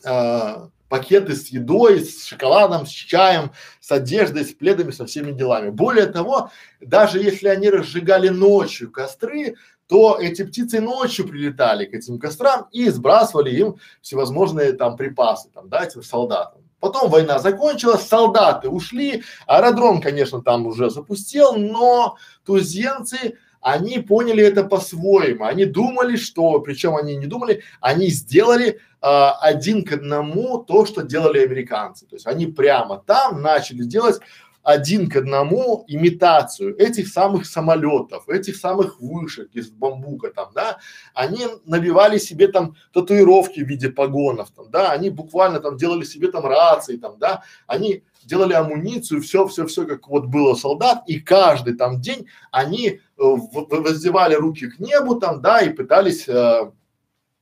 э, пакеты с едой, с шоколадом, с чаем, с одеждой, с пледами, со всеми делами. Более того, даже если они разжигали ночью костры, то эти птицы ночью прилетали к этим кострам и сбрасывали им всевозможные там припасы, там, да, этим солдатам. Потом война закончилась, солдаты ушли, аэродром, конечно, там уже запустил, но туземцы они поняли это по-своему. Они думали, что, причем они не думали, они сделали а, один к одному то, что делали американцы. То есть они прямо там начали делать один к одному имитацию этих самых самолетов, этих самых вышек из бамбука там, да, они набивали себе там татуировки в виде погонов там, да, они буквально там делали себе там рации там, да, они делали амуницию, все, все, все, как вот было солдат, и каждый там день они э, воздевали руки к небу там, да, и пытались э,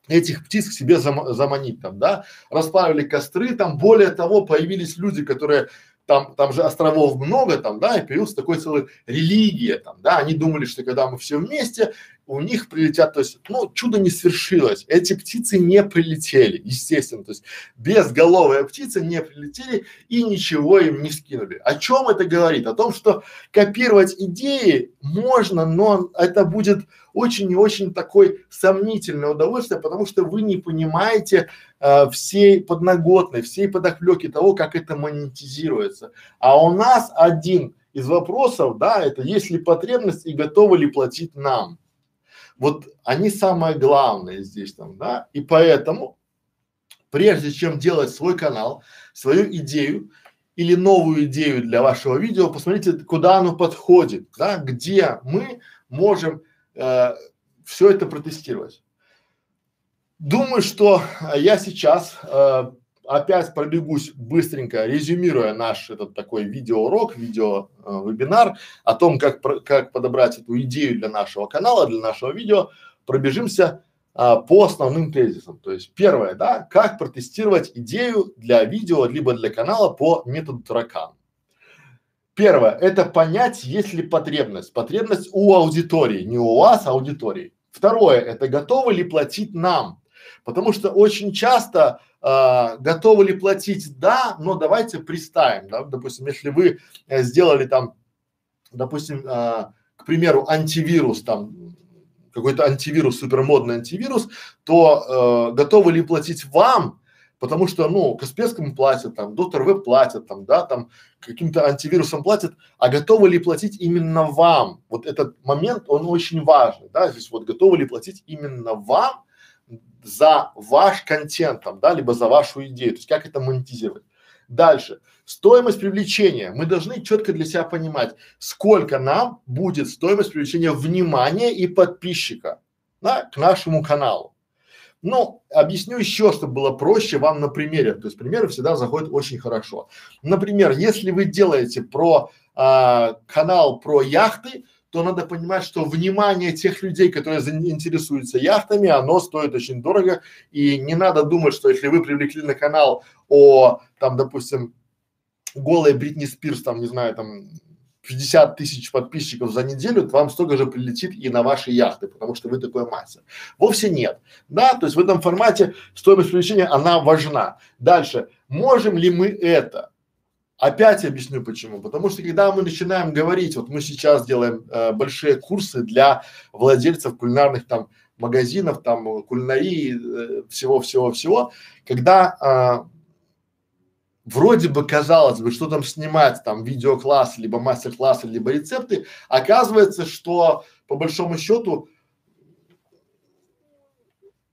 этих птиц к себе зам, заманить там, да, расплавили костры, там, более того, появились люди, которые там, там же островов много там, да, и появился такой целый религия там, да, они думали, что когда мы все вместе, у них прилетят, то есть, ну, чудо не свершилось, эти птицы не прилетели, естественно, то есть, безголовые птицы не прилетели и ничего им не скинули. О чем это говорит? О том, что копировать идеи можно, но это будет очень и очень такой сомнительное удовольствие, потому что вы не понимаете э, всей подноготной, всей подоплеки того, как это монетизируется. А у нас один из вопросов, да, это есть ли потребность и готовы ли платить нам. Вот они самое главное здесь там, да, и поэтому прежде чем делать свой канал, свою идею или новую идею для вашего видео, посмотрите, куда оно подходит, да, где мы можем э, все это протестировать. Думаю, что я сейчас э, опять пробегусь быстренько, резюмируя наш этот такой видеоурок, видео э, о том, как, про, как подобрать эту идею для нашего канала, для нашего видео, пробежимся а, по основным тезисам. То есть первое, да, как протестировать идею для видео либо для канала по методу таракан. Первое – это понять, есть ли потребность. Потребность у аудитории, не у вас, а аудитории. Второе – это готовы ли платить нам. Потому что очень часто э, готовы ли платить, да, но давайте представим, да, допустим, если вы э, сделали там, допустим, э, к примеру, антивирус там, какой-то антивирус, супермодный антивирус, то э, готовы ли платить вам? Потому что, ну, Касперскому платят, там, Доктор Веб платят, там, да, там, каким-то антивирусом платят, а готовы ли платить именно вам? Вот этот момент, он очень важный, да, здесь вот готовы ли платить именно вам за ваш контент, там, да, либо за вашу идею, то есть как это монетизировать. Дальше. Стоимость привлечения. Мы должны четко для себя понимать, сколько нам будет стоимость привлечения внимания и подписчика да, к нашему каналу. Ну, объясню еще, чтобы было проще вам на примере. То есть примеры всегда заходят очень хорошо. Например, если вы делаете про а, канал про яхты, то надо понимать, что внимание тех людей, которые заинтересуются яхтами, оно стоит очень дорого. И не надо думать, что если вы привлекли на канал о, там, допустим, голой Бритни Спирс, там, не знаю, там, 50 тысяч подписчиков за неделю, то вам столько же прилетит и на ваши яхты, потому что вы такой мастер. Вовсе нет. Да, то есть в этом формате стоимость привлечения, она важна. Дальше. Можем ли мы это? Опять объясню почему. Потому что когда мы начинаем говорить, вот мы сейчас делаем э, большие курсы для владельцев кулинарных там магазинов, там кулинарии, всего-всего-всего, э, когда э, вроде бы казалось бы, что там снимать, там видеокласс, либо мастер-классы, либо рецепты, оказывается, что по большому счету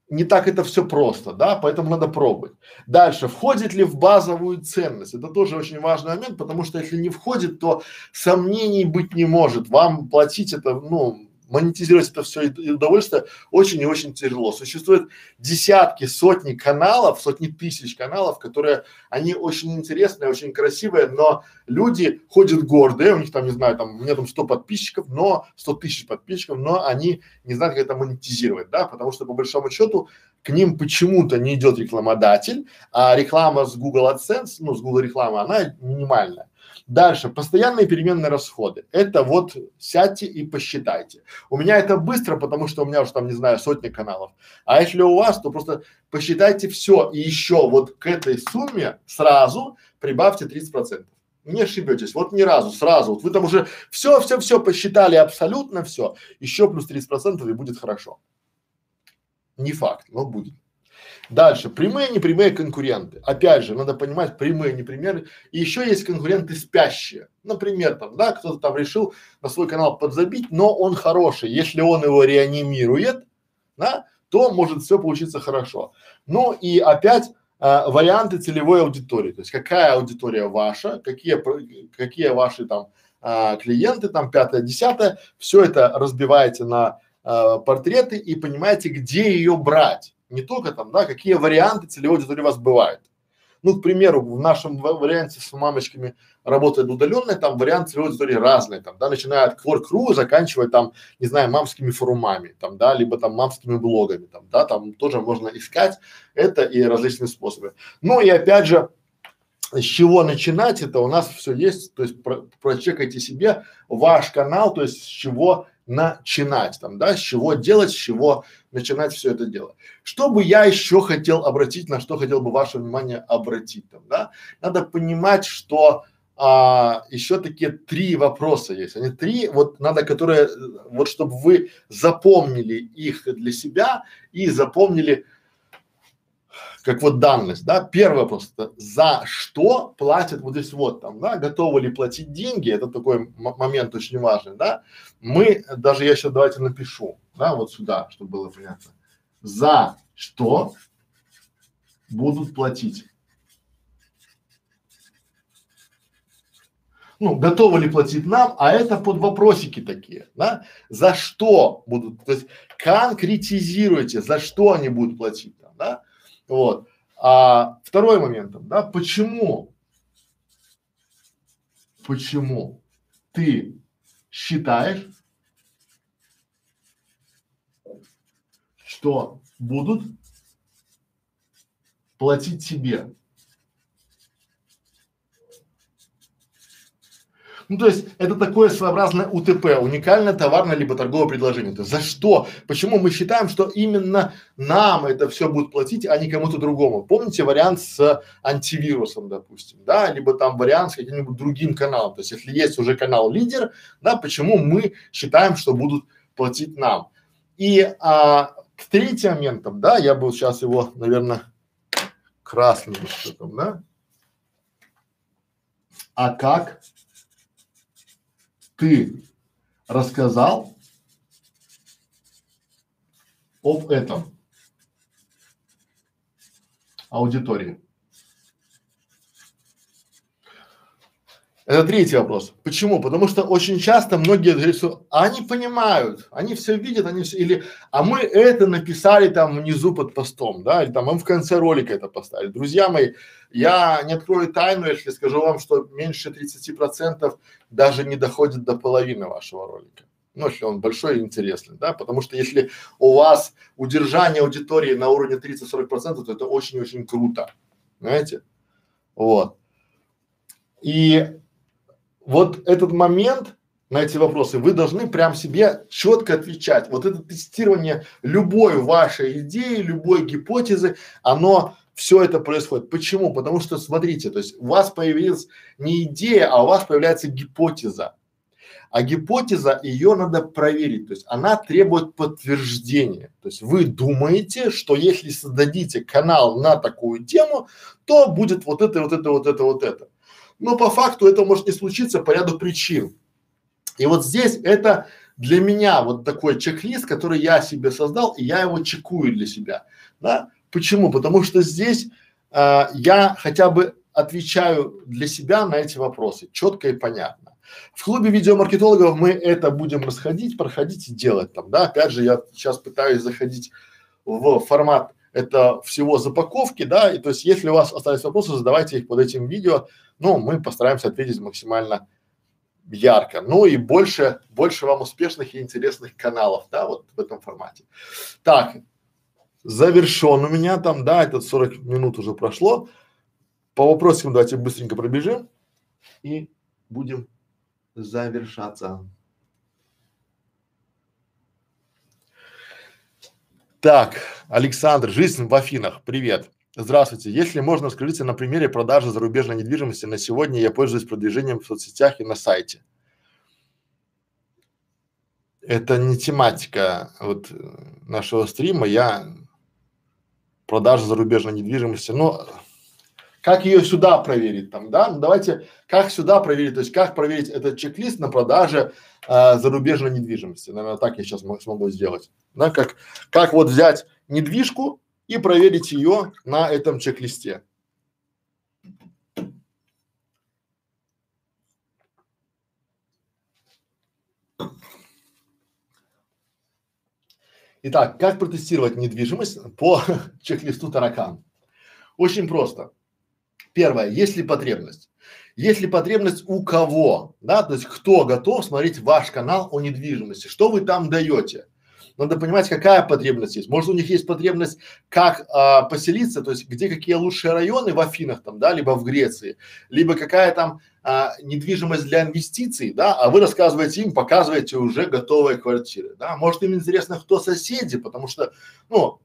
не так это все просто, да, поэтому надо пробовать. Дальше, входит ли в базовую ценность? Это тоже очень важный момент, потому что если не входит, то сомнений быть не может. Вам платить это, ну, монетизировать это все и удовольствие очень и очень тяжело. Существует десятки, сотни каналов, сотни тысяч каналов, которые, они очень интересные, очень красивые, но люди ходят гордые, у них там, не знаю, там, у меня там 100 подписчиков, но 100 тысяч подписчиков, но они не знают, как это монетизировать, да, потому что по большому счету к ним почему-то не идет рекламодатель, а реклама с Google AdSense, ну, с Google рекламы, она минимальная. Дальше, постоянные переменные расходы. Это вот сядьте и посчитайте. У меня это быстро, потому что у меня уже там, не знаю, сотни каналов. А если у вас, то просто посчитайте все и еще вот к этой сумме сразу прибавьте 30 процентов. Не ошибетесь, вот ни разу, сразу, вот вы там уже все, все, все посчитали, абсолютно все, еще плюс 30 процентов и будет хорошо. Не факт, но будет. Дальше, прямые, непрямые конкуренты. Опять же, надо понимать прямые, непрямые. И еще есть конкуренты спящие. Например, там, да, кто-то там решил на свой канал подзабить, но он хороший. Если он его реанимирует, да, то может все получиться хорошо. Ну и опять а, варианты целевой аудитории. То есть какая аудитория ваша, какие, какие ваши там а, клиенты, там пятое, десятое, все это разбиваете на а, портреты и понимаете, где ее брать. Не только там, да, какие варианты целевой аудитории у вас бывают. Ну, к примеру, в нашем варианте с мамочками работает удаленная, там вариант целевой аудитории разные, там, да, начиная от Quark.ru, заканчивая там, не знаю, мамскими форумами, там, да, либо там мамскими блогами, там, да, там тоже можно искать это и различные способы. Ну и опять же, с чего начинать, это у нас все есть, то есть про, прочекайте себе ваш канал, то есть с чего начинать там, да, с чего делать, с чего начинать все это дело. Что бы я еще хотел обратить, на что хотел бы ваше внимание обратить там, да, надо понимать, что а, еще такие три вопроса есть. Они три, вот надо, которые, вот чтобы вы запомнили их для себя и запомнили как вот данность, да, первый вопрос, это за что платят вот здесь вот там, да, готовы ли платить деньги, это такой момент очень важный, да, мы, даже я сейчас давайте напишу, да, вот сюда, чтобы было понятно, за что будут платить. Ну, готовы ли платить нам, а это под вопросики такие, да, за что будут, то есть конкретизируйте, за что они будут платить, да, вот. А второй момент, да, почему, почему ты считаешь, что будут платить тебе Ну, то есть это такое своеобразное УТП, уникальное товарное либо торговое предложение. То есть за что? Почему мы считаем, что именно нам это все будет платить, а не кому-то другому? Помните вариант с антивирусом, допустим, да, либо там вариант с каким-нибудь другим каналом. То есть если есть уже канал лидер, да, почему мы считаем, что будут платить нам? И а, к третьим моментам, да, я бы сейчас его, наверное, красным что там, да? А как ты рассказал об этом аудитории. Это третий вопрос. Почему? Потому что очень часто многие говорят, что они понимают, они все видят, они все, или, а мы это написали там внизу под постом, да, или там мы в конце ролика это поставили. Друзья мои, я не открою тайну, если скажу вам, что меньше 30 процентов даже не доходит до половины вашего ролика. Ну, если он большой и интересный, да, потому что если у вас удержание аудитории на уровне 30-40 процентов, то это очень-очень круто, знаете, вот. И вот этот момент на эти вопросы вы должны прям себе четко отвечать. Вот это тестирование любой вашей идеи, любой гипотезы, оно все это происходит. Почему? Потому что смотрите, то есть у вас появилась не идея, а у вас появляется гипотеза. А гипотеза, ее надо проверить, то есть она требует подтверждения. То есть вы думаете, что если создадите канал на такую тему, то будет вот это, вот это, вот это, вот это но по факту это может не случиться по ряду причин. И вот здесь это для меня вот такой чек-лист, который я себе создал, и я его чекую для себя, да. Почему? Потому что здесь э, я хотя бы отвечаю для себя на эти вопросы четко и понятно. В клубе видеомаркетологов мы это будем расходить, проходить и делать там, да. Опять же, я сейчас пытаюсь заходить в формат это всего запаковки, да, и то есть если у вас остались вопросы, задавайте их под этим видео, ну, мы постараемся ответить максимально ярко. Ну и больше, больше вам успешных и интересных каналов, да, вот в этом формате. Так, завершен у меня там, да, этот 40 минут уже прошло. По вопросам давайте быстренько пробежим и будем завершаться. Так, Александр, жизнь в Афинах, привет. Здравствуйте. Если можно, скажите на примере продажи зарубежной недвижимости. На сегодня я пользуюсь продвижением в соцсетях и на сайте. Это не тематика вот нашего стрима. Я продажи зарубежной недвижимости. Но как ее сюда проверить там, да? Ну, давайте, как сюда проверить, то есть как проверить этот чек-лист на продаже э, зарубежной недвижимости. Наверное, так я сейчас смогу сделать. Да, как, как вот взять недвижку и проверить ее на этом чек-листе. Итак, как протестировать недвижимость по чек-листу таракан? Очень просто. Первое, есть ли потребность? Есть ли потребность у кого, да, то есть кто готов смотреть ваш канал о недвижимости, что вы там даете? Надо понимать, какая потребность есть. Может, у них есть потребность, как а, поселиться, то есть где какие лучшие районы в Афинах там, да, либо в Греции, либо какая там а, недвижимость для инвестиций, да, а вы рассказываете им, показываете уже готовые квартиры, да. Может, им интересно, кто соседи, потому что, ну,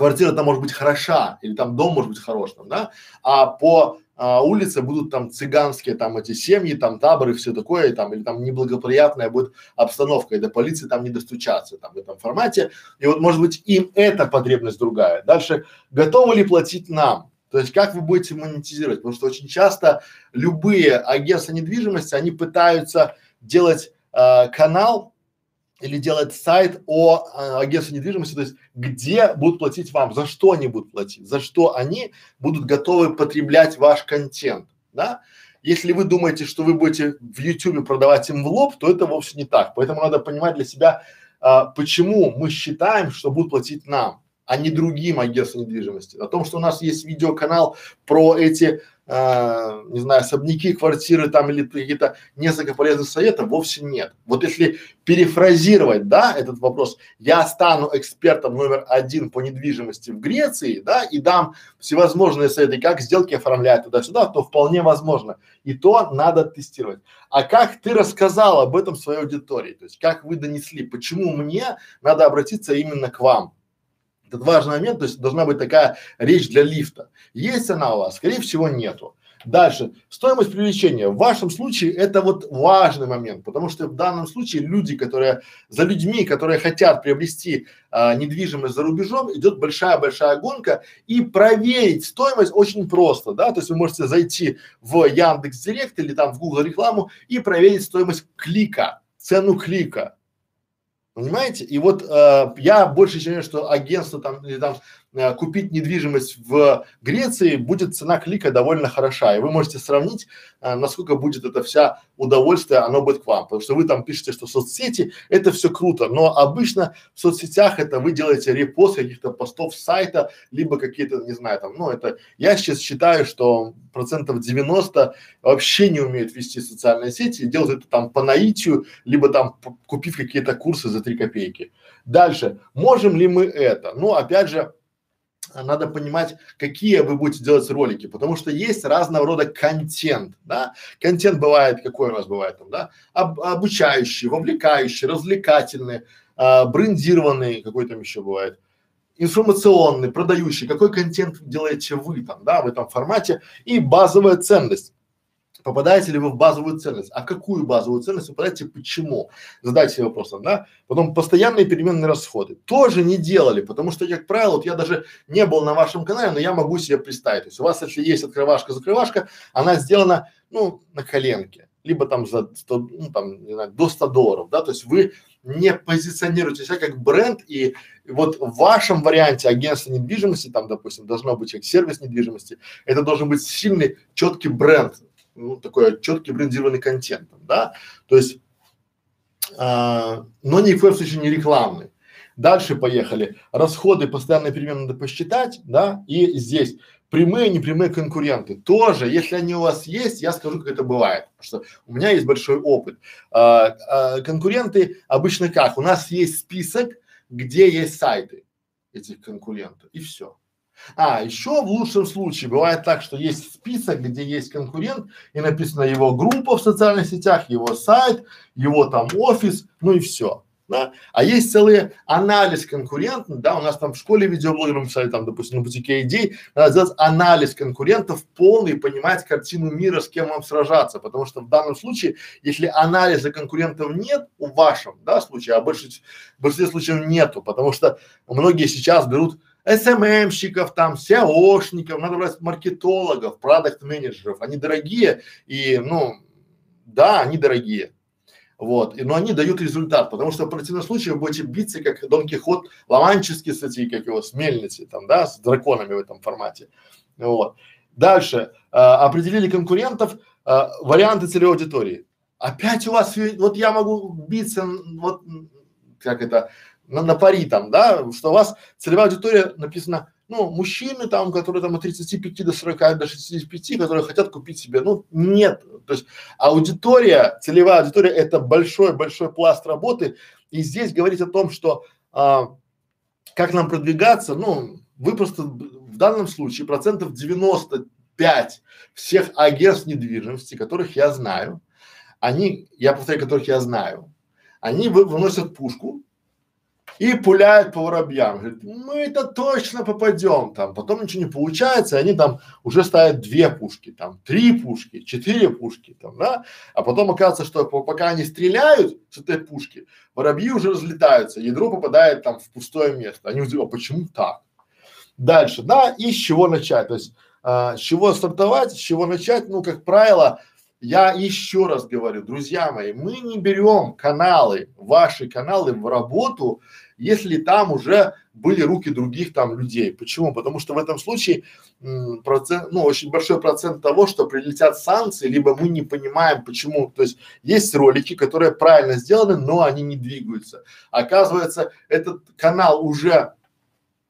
квартира там может быть хороша, или там дом может быть хорош, там, да, а по а, улице будут там цыганские там эти семьи, там таборы, все такое, и, там, или там неблагоприятная будет обстановка, и до полиции там не достучаться, там в этом формате. И вот может быть им эта потребность другая. Дальше, готовы ли платить нам? То есть как вы будете монетизировать? Потому что очень часто любые агентства недвижимости, они пытаются делать э, канал или делать сайт о э, агентстве недвижимости, то есть где будут платить вам, за что они будут платить, за что они будут готовы потреблять ваш контент, да? Если вы думаете, что вы будете в YouTube продавать им в лоб, то это вовсе не так. Поэтому надо понимать для себя, а, почему мы считаем, что будут платить нам, а не другим агентствам недвижимости. О том, что у нас есть видеоканал про эти э, не знаю, особняки, квартиры там или какие-то несколько полезных советов, вовсе нет. Вот если перефразировать, да, этот вопрос, я стану экспертом номер один по недвижимости в Греции, да, и дам всевозможные советы, как сделки оформлять туда-сюда, то вполне возможно. И то надо тестировать. А как ты рассказал об этом своей аудитории, то есть как вы донесли, почему мне надо обратиться именно к вам? Этот важный момент, то есть должна быть такая речь для лифта. Есть она у вас? Скорее всего, нету. Дальше. Стоимость привлечения. В вашем случае это вот важный момент, потому что в данном случае люди, которые, за людьми, которые хотят приобрести а, недвижимость за рубежом, идет большая-большая гонка и проверить стоимость очень просто, да, то есть вы можете зайти в Яндекс Директ или там в Google рекламу и проверить стоимость клика, цену клика. Понимаете? И вот э, я больше чем что агентство там или там купить недвижимость в Греции будет цена клика довольно хороша, и вы можете сравнить, э, насколько будет это вся удовольствие, оно будет к вам, потому что вы там пишете, что соцсети это все круто, но обычно в соцсетях это вы делаете репост каких-то постов сайта, либо какие-то, не знаю, там, ну это я сейчас считаю, что процентов 90 вообще не умеют вести социальные сети и делают это там по наитию, либо там купив какие-то курсы за три копейки. Дальше, можем ли мы это? Ну, опять же, надо понимать, какие вы будете делать ролики, потому что есть разного рода контент, да. Контент бывает, какой у нас бывает там, да, об, обучающий, вовлекающий, развлекательный, а, брендированный, какой там еще бывает, информационный, продающий, какой контент делаете вы там, да, в этом формате и базовая ценность. Попадаете ли вы в базовую ценность? А какую базовую ценность вы попадаете? Почему? Задайте себе вопросом, да? Потом постоянные переменные расходы. Тоже не делали, потому что, как правило, вот я даже не был на вашем канале, но я могу себе представить. То есть у вас, если есть открывашка-закрывашка, она сделана, ну, на коленке. Либо там за 100, ну там, не знаю, до 100 долларов, да, то есть вы не позиционируете себя как бренд и вот в вашем варианте агентства недвижимости, там, допустим, должно быть как сервис недвижимости, это должен быть сильный, четкий бренд, ну, такой четкий брендированный контент, да, то есть, а, но ни в коем не рекламный. Дальше поехали. Расходы постоянно перемены надо посчитать, да, и здесь прямые, непрямые конкуренты. Тоже, если они у вас есть, я скажу, как это бывает, потому что у меня есть большой опыт. А, а, конкуренты обычно как? У нас есть список, где есть сайты этих конкурентов, и все. А, еще в лучшем случае бывает так, что есть список, где есть конкурент, и написано его группа в социальных сетях, его сайт, его там офис, ну и все. Да? А есть целый анализ конкурентов, да, у нас там в школе видеоблогерам писали, там, допустим, на бутике идей, надо сделать анализ конкурентов полный, понимать картину мира, с кем вам сражаться, потому что в данном случае, если анализа конкурентов нет у вашем, да, случае, а больше, в большинстве случаев нету, потому что многие сейчас берут СММщиков, там, SEOшников, надо брать маркетологов, продукт-менеджеров. Они дорогие и, ну, да, они дорогие. Вот, и, но они дают результат, потому что в противном случае вы будете биться, как Дон Кихот, ломанческие статьи, как его, с мельницы, там, да, с драконами в этом формате. Вот. Дальше, э, определили конкурентов, э, варианты целевой аудитории. Опять у вас, вот я могу биться, вот, как это, на, на пари там, да, что у вас целевая аудитория написана, ну, мужчины там, которые там от 35 до 40, до 65, которые хотят купить себе, ну, нет. То есть аудитория, целевая аудитория – это большой-большой пласт работы. И здесь говорить о том, что а, как нам продвигаться, ну, вы просто в данном случае процентов 95 всех агентств недвижимости, которых я знаю, они, я повторяю, которых я знаю, они вы, выносят пушку и пуляют по воробьям. Говорит, мы это точно попадем там. Потом ничего не получается, и они там уже ставят две пушки, там три пушки, четыре пушки, там, да. А потом оказывается, что пока они стреляют с этой пушки, воробьи уже разлетаются, ядро попадает там в пустое место. Они удивляются, а почему так? Дальше, да, и с чего начать? То есть а, с чего стартовать, с чего начать? Ну, как правило, я еще раз говорю, друзья мои, мы не берем каналы, ваши каналы в работу, если там уже были руки других там людей. Почему? Потому что в этом случае м, процент, ну, очень большой процент того, что прилетят санкции, либо мы не понимаем, почему. То есть есть ролики, которые правильно сделаны, но они не двигаются. Оказывается, этот канал уже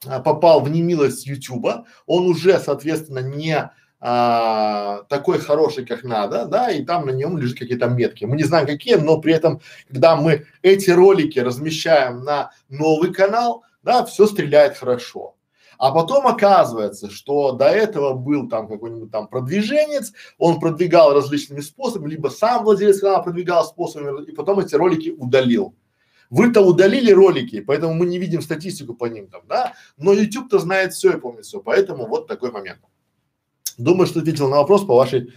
а, попал в немилость Ютуба, он уже, соответственно, не а, такой хороший, как надо, да, и там на нем лежат какие-то метки. Мы не знаем какие, но при этом, когда мы эти ролики размещаем на новый канал, да, все стреляет хорошо. А потом оказывается, что до этого был там какой-нибудь там продвиженец, он продвигал различными способами, либо сам владелец канала продвигал способами, и потом эти ролики удалил. Вы-то удалили ролики, поэтому мы не видим статистику по ним там, да, но YouTube-то знает все и помнит все, поэтому вот такой момент. Думаю, что ответил на вопрос по вашей,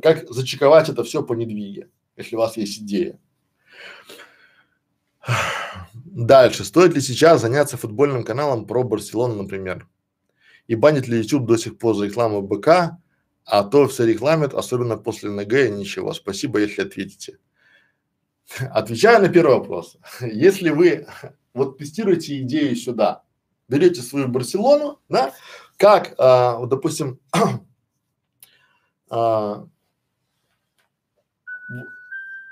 как зачековать это все по недвиге, если у вас есть идея. Дальше. Стоит ли сейчас заняться футбольным каналом про Барселону, например? И банит ли YouTube до сих пор за рекламу БК, а то все рекламят, особенно после НГ, ничего. Спасибо, если ответите. Отвечаю на первый вопрос. Если вы вот тестируете идею сюда, берете свою Барселону, да, как, а, вот, допустим, а,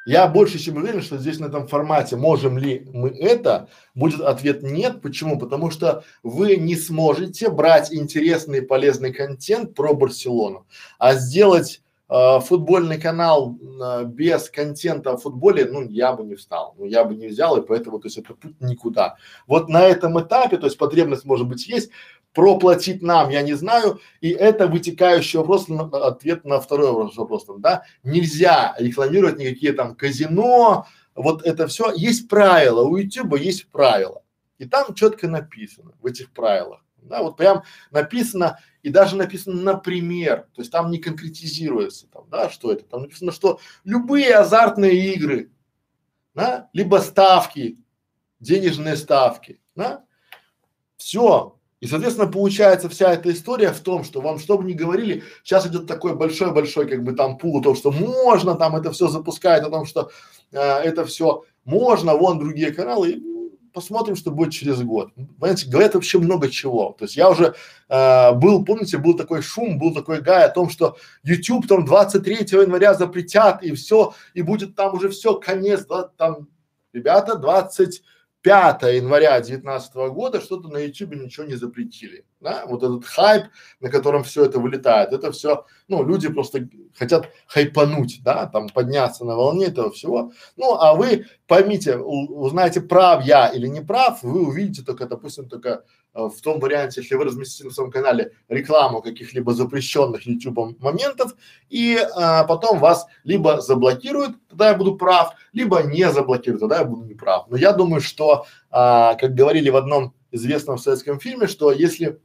я больше чем уверен, что здесь на этом формате можем ли мы это, будет ответ нет. Почему? Потому что вы не сможете брать интересный полезный контент про Барселону, а сделать э, футбольный канал э, без контента о футболе, ну, я бы не встал, ну, я бы не взял, и поэтому, то есть, это путь никуда. Вот на этом этапе, то есть, потребность может быть есть, проплатить нам, я не знаю, и это вытекающий вопрос, на, ответ на второй вопрос, да, нельзя рекламировать никакие там казино, вот это все, есть правила, у YouTube есть правила, и там четко написано в этих правилах, да, вот прям написано, и даже написано например, то есть там не конкретизируется, там, да, что это, там написано, что любые азартные игры, да, либо ставки, денежные ставки, да, все, и, соответственно, получается вся эта история в том, что вам, что бы ни говорили, сейчас идет такой большой-большой, как бы там пул о том, что можно там это все запускать, о том, что э, это все можно, вон другие каналы, и посмотрим, что будет через год. Понимаете, говорят вообще много чего. То есть я уже э, был, помните, был такой шум, был такой гай о том, что YouTube там 23 января запретят и все, и будет там уже все, конец, да, там, ребята, 20 5 января 2019 года что-то на YouTube ничего не запретили, да, вот этот хайп, на котором все это вылетает, это все, ну, люди просто хотят хайпануть, да, там подняться на волне этого всего, ну, а вы поймите, узнаете, прав я или не прав, вы увидите только, допустим, только в том варианте, если вы разместите на своем канале рекламу каких-либо запрещенных YouTube моментов, и а, потом вас либо заблокируют, тогда я буду прав, либо не заблокируют, тогда я буду неправ. Но я думаю, что, а, как говорили в одном известном советском фильме, что если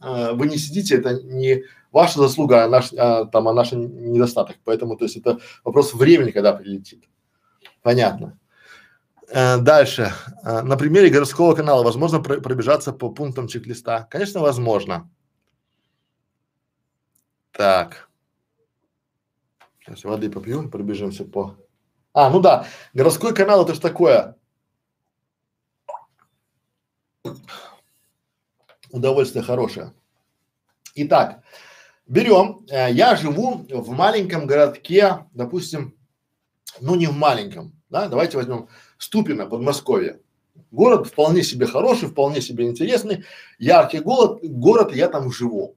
а, вы не сидите, это не ваша заслуга, а наш, а, там, а наш недостаток. Поэтому, то есть это вопрос времени, когда прилетит. Понятно. Э, дальше. Э, на примере городского канала возможно про пробежаться по пунктам чек-листа? Конечно, возможно. Так. Сейчас воды попьем, пробежимся по. А, ну да, городской канал это же такое. Удовольствие хорошее. Итак, берем, э, я живу в маленьком городке, допустим, ну не в маленьком, да, давайте возьмем Ступино, Подмосковье. Город вполне себе хороший, вполне себе интересный, яркий город, город, я там живу.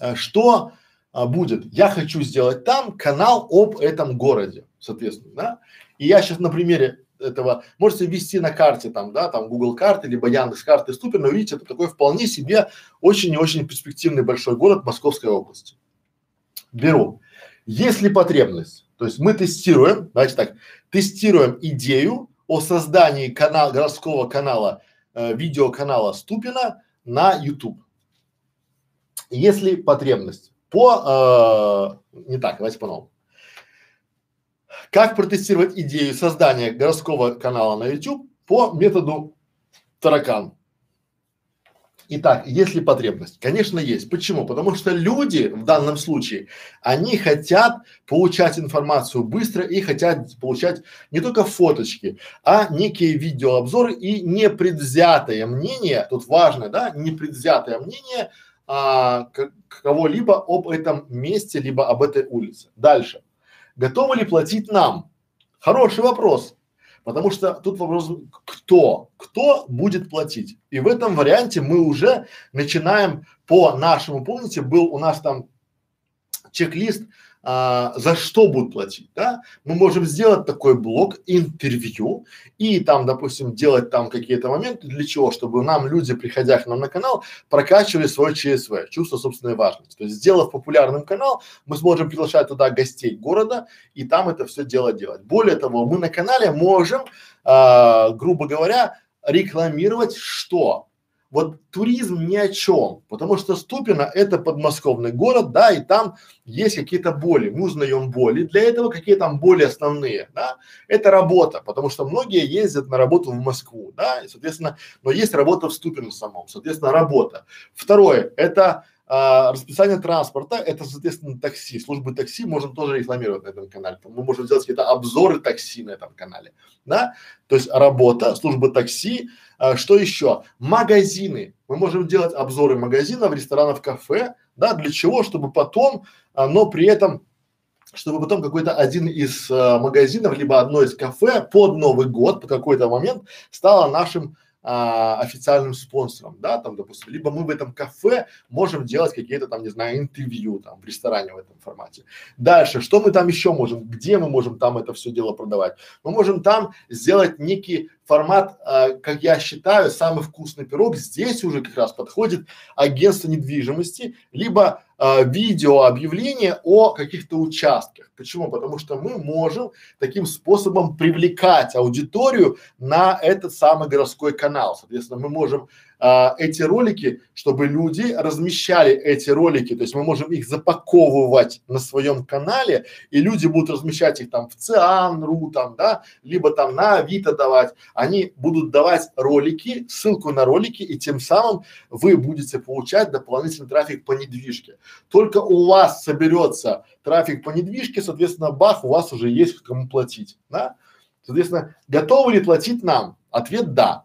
Э, что а, будет? Я хочу сделать там канал об этом городе, соответственно, да. И я сейчас на примере этого можете ввести на карте там, да, там Google карты, либо Яндекс карты Ступино, увидите, это такой вполне себе очень и очень перспективный большой город Московской области. Беру. Есть ли потребность? То есть мы тестируем, давайте так, тестируем идею о создании канала, городского канала, э, видеоканала Ступина на YouTube. Если потребность по, э, не так, давайте по-новому. Как протестировать идею создания городского канала на YouTube по методу таракан? Итак, есть ли потребность? Конечно, есть. Почему? Потому что люди в данном случае, они хотят получать информацию быстро и хотят получать не только фоточки, а некие видеообзоры и непредвзятое мнение, тут важно, да, непредвзятое мнение а, кого-либо об этом месте, либо об этой улице. Дальше. Готовы ли платить нам? Хороший вопрос. Потому что тут вопрос, кто, кто будет платить. И в этом варианте мы уже начинаем по нашему, помните, был у нас там чек-лист а, за что будут платить, да? Мы можем сделать такой блок интервью и там, допустим, делать там какие-то моменты для чего, чтобы нам люди, приходя к нам на канал, прокачивали свой ЧСВ, чувство собственной важности. То есть, сделав популярным канал, мы сможем приглашать туда гостей города и там это все дело делать. Более того, мы на канале можем, а, грубо говоря, рекламировать что? Вот туризм ни о чем, потому что Ступино это подмосковный город, да, и там есть какие-то боли, мы узнаем боли. Для этого какие там боли основные, да? Это работа, потому что многие ездят на работу в Москву, да, и соответственно, но есть работа в Ступино самом, соответственно, работа. Второе, это а, расписание транспорта, это, соответственно, такси, службы такси можно тоже рекламировать на этом канале. Мы можем сделать какие-то обзоры такси на этом канале, да? То есть работа, служба такси, а, что еще? Магазины. Мы можем делать обзоры магазинов, ресторанов, кафе, да, для чего? Чтобы потом, а, но при этом чтобы потом какой-то один из а, магазинов, либо одно из кафе под Новый год, под какой-то момент стало нашим а, официальным спонсором, да, там, допустим, либо мы в этом кафе можем делать какие-то там, не знаю, интервью там в ресторане в этом формате. Дальше, что мы там еще можем, где мы можем там это все дело продавать? Мы можем там сделать некий формат, а, как я считаю, самый вкусный пирог. Здесь уже как раз подходит агентство недвижимости, либо а, видео объявление о каких-то участках. Почему? Потому что мы можем таким способом привлекать аудиторию на этот самый городской канал. Соответственно, мы можем а, эти ролики, чтобы люди размещали эти ролики, то есть мы можем их запаковывать на своем канале, и люди будут размещать их там в Циан.ру там, да, либо там на Авито давать, они будут давать ролики, ссылку на ролики, и тем самым вы будете получать дополнительный трафик по недвижке. Только у вас соберется трафик по недвижке, соответственно, бах, у вас уже есть кому платить, да. Соответственно, готовы ли платить нам? Ответ да.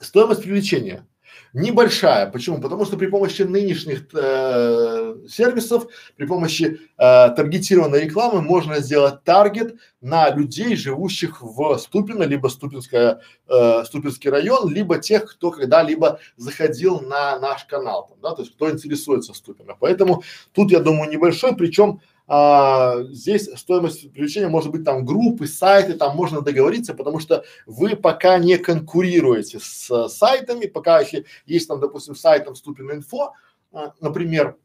Стоимость привлечения небольшая. Почему? Потому что при помощи нынешних э, сервисов, при помощи э, таргетированной рекламы можно сделать таргет на людей, живущих в Ступино, либо Ступинская, э, Ступинский район, либо тех, кто когда-либо заходил на наш канал, там, да, то есть кто интересуется Ступино. Поэтому тут, я думаю, небольшой, причем а, здесь стоимость привлечения может быть там группы, сайты, там можно договориться, потому что вы пока не конкурируете с сайтами, пока если есть там, допустим, сайт там Ступин.инфо, а, например,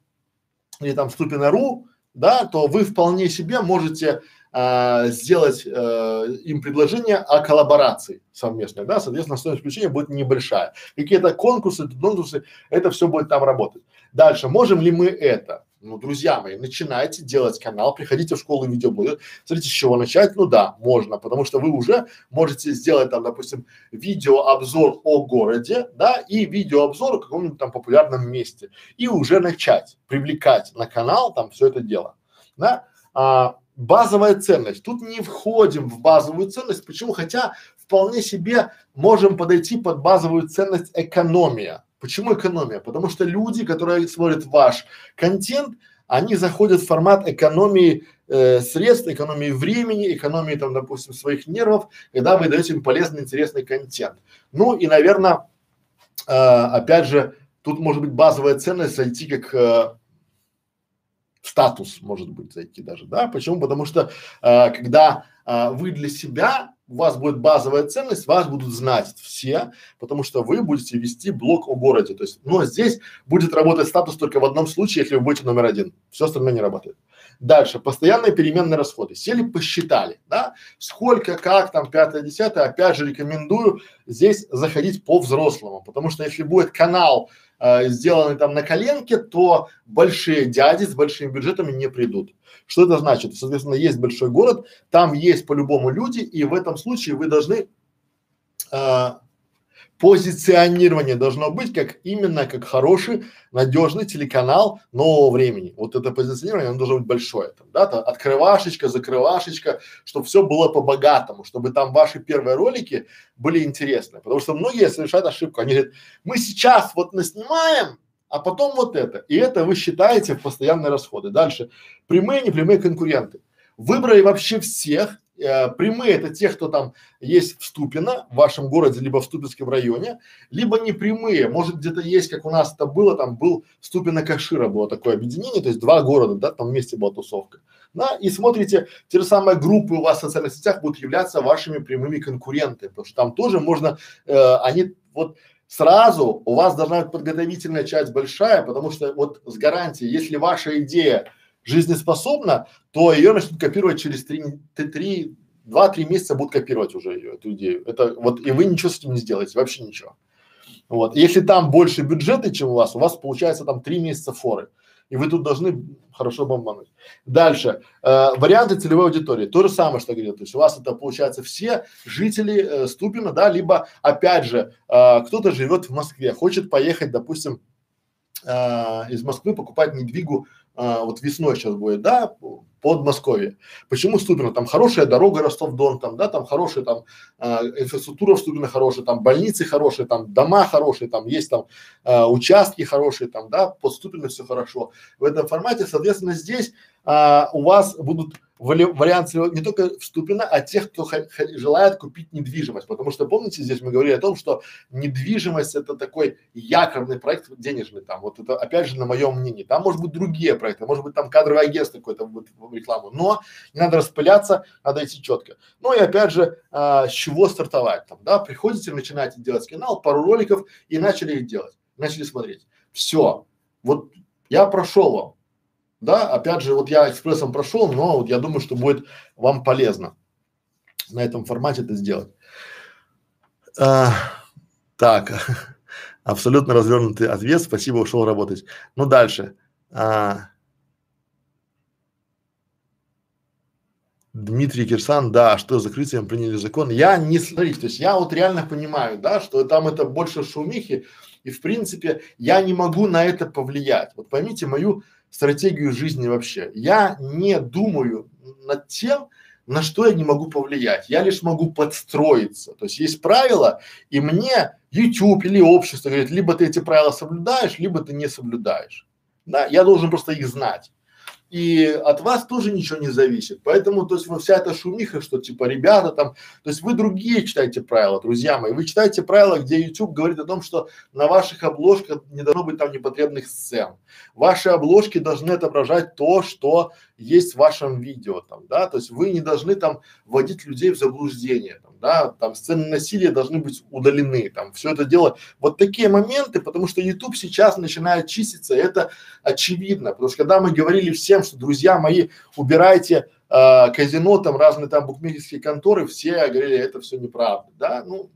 или там Ступин.ру, да, то вы вполне себе можете а, сделать а, им предложение о коллаборации совместной, да, соответственно, стоимость включения будет небольшая. Какие-то конкурсы, конкурсы, это все будет там работать. Дальше, можем ли мы это? Ну, друзья мои, начинайте делать канал, приходите в школу видеоблогеров. Смотрите, с чего начать? Ну да, можно, потому что вы уже можете сделать там, допустим, видеообзор о городе, да, и видеообзор о каком-нибудь там популярном месте. И уже начать привлекать на канал там все это дело, да. А, базовая ценность. Тут не входим в базовую ценность. Почему? Хотя вполне себе можем подойти под базовую ценность экономия. Почему экономия? Потому что люди, которые смотрят ваш контент, они заходят в формат экономии э, средств, экономии времени, экономии там, допустим, своих нервов, когда вы даете им полезный, интересный контент. Ну и, наверное, э, опять же, тут может быть базовая ценность зайти как э, статус, может быть, зайти даже, да? Почему? Потому что э, когда э, вы для себя у вас будет базовая ценность, вас будут знать все, потому что вы будете вести блог о городе. То есть, но здесь будет работать статус только в одном случае, если вы будете номер один. Все остальное не работает. Дальше, постоянные переменные расходы. Сели, посчитали, да, сколько, как там, пятое, десятое. Опять же, рекомендую здесь заходить по взрослому, потому что если будет канал э, сделанный там на коленке, то большие дяди с большими бюджетами не придут. Что это значит? Соответственно, есть большой город, там есть по-любому люди, и в этом случае вы должны э, позиционирование должно быть как именно как хороший, надежный телеканал нового времени. Вот это позиционирование, оно должно быть большое, там, да, то открывашечка, закрывашечка, чтобы все было по-богатому, чтобы там ваши первые ролики были интересны. Потому что многие совершают ошибку, они говорят, мы сейчас вот наснимаем, а потом вот это. И это вы считаете в постоянные расходы. Дальше. Прямые, непрямые конкуренты. Выбрали вообще всех. Э, прямые это те, кто там есть в Ступино, в вашем городе, либо в Ступинском районе, либо непрямые. Может где-то есть, как у нас это было, там был Ступино Кашира, было такое объединение, то есть два города, да, там вместе была тусовка. Да, и смотрите, те же самые группы у вас в социальных сетях будут являться вашими прямыми конкурентами, потому что там тоже можно, э, они вот сразу у вас должна быть подготовительная часть большая, потому что вот с гарантией, если ваша идея жизнеспособна, то ее начнут копировать через три, три, два-три месяца будут копировать уже ее, эту идею. Это вот, и вы ничего с этим не сделаете, вообще ничего. Вот. Если там больше бюджеты, чем у вас, у вас получается там три месяца форы и вы тут должны хорошо бомбануть. Дальше, э, варианты целевой аудитории, то же самое, что говорил, то есть у вас это получается все жители э, Ступина, да, либо опять же э, кто-то живет в Москве, хочет поехать, допустим, э, из Москвы покупать недвигу а, вот весной сейчас будет, да, Подмосковье. Почему Ступино? Там хорошая дорога Ростов-Дон, там, да, там хорошая там а, инфраструктура в Ступино хорошая, там больницы хорошие, там дома хорошие, там есть там а, участки хорошие, там, да, под Ступино все хорошо. В этом формате, соответственно, здесь а, у вас будут вариант не только Ступина, а тех, кто желает купить недвижимость. Потому что помните, здесь мы говорили о том, что недвижимость это такой якорный проект денежный там. Вот это опять же на моем мнении. Там может быть другие проекты, может быть там кадровое агентство какое-то будет в рекламу, но не надо распыляться, надо идти четко. Ну и опять же, а, с чего стартовать там, да, приходите, начинаете делать канал, пару роликов и начали их делать, начали смотреть. Все, вот я прошел вам, да, опять же, вот я экспрессом прошел, но вот я думаю, что будет вам полезно на этом формате это сделать. А, так, абсолютно развернутый ответ, спасибо, ушел работать. Ну дальше. А, Дмитрий Кирсан, да, что закрытием приняли закон. Я не смотрите, то есть я вот реально понимаю, да, что там это больше шумихи, и в принципе я не могу на это повлиять. Вот поймите мою стратегию жизни вообще. Я не думаю над тем, на что я не могу повлиять. Я лишь могу подстроиться. То есть есть правила, и мне YouTube или общество говорит, либо ты эти правила соблюдаешь, либо ты не соблюдаешь. Да, я должен просто их знать и от вас тоже ничего не зависит. Поэтому, то есть, вот вся эта шумиха, что типа ребята там, то есть вы другие читаете правила, друзья мои, вы читаете правила, где YouTube говорит о том, что на ваших обложках не должно быть там непотребных сцен. Ваши обложки должны отображать то, что есть в вашем видео там, да, то есть вы не должны там вводить людей в заблуждение, там, да, там сцены насилия должны быть удалены, там, все это дело, вот такие моменты, потому что YouTube сейчас начинает чиститься, это очевидно, потому что когда мы говорили всем, что, друзья мои, убирайте э, казино, там разные там букмекерские конторы, все говорили, это все неправда, да, ну,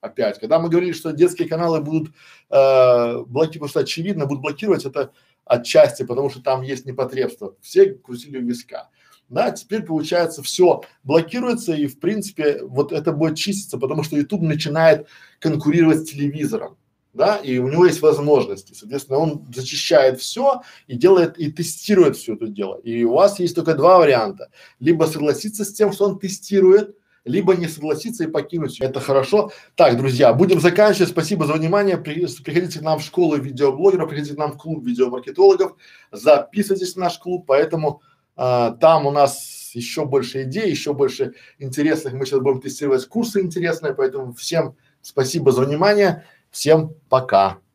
опять. Когда мы говорили, что детские каналы будут э, блокировать, потому что очевидно будут блокировать это отчасти, потому что там есть непотребство. Все крутили виска. Да, теперь получается все блокируется и в принципе вот это будет чиститься, потому что YouTube начинает конкурировать с телевизором да, и у него есть возможности, соответственно, он зачищает все и делает и тестирует все это дело. И у вас есть только два варианта: либо согласиться с тем, что он тестирует, либо не согласиться и покинуть. Это хорошо. Так, друзья, будем заканчивать. Спасибо за внимание. При, приходите к нам в школу видеоблогеров, приходите к нам в клуб видеомаркетологов, записывайтесь в наш клуб, поэтому а, там у нас еще больше идей, еще больше интересных. Мы сейчас будем тестировать курсы интересные, поэтому всем спасибо за внимание. Всем пока.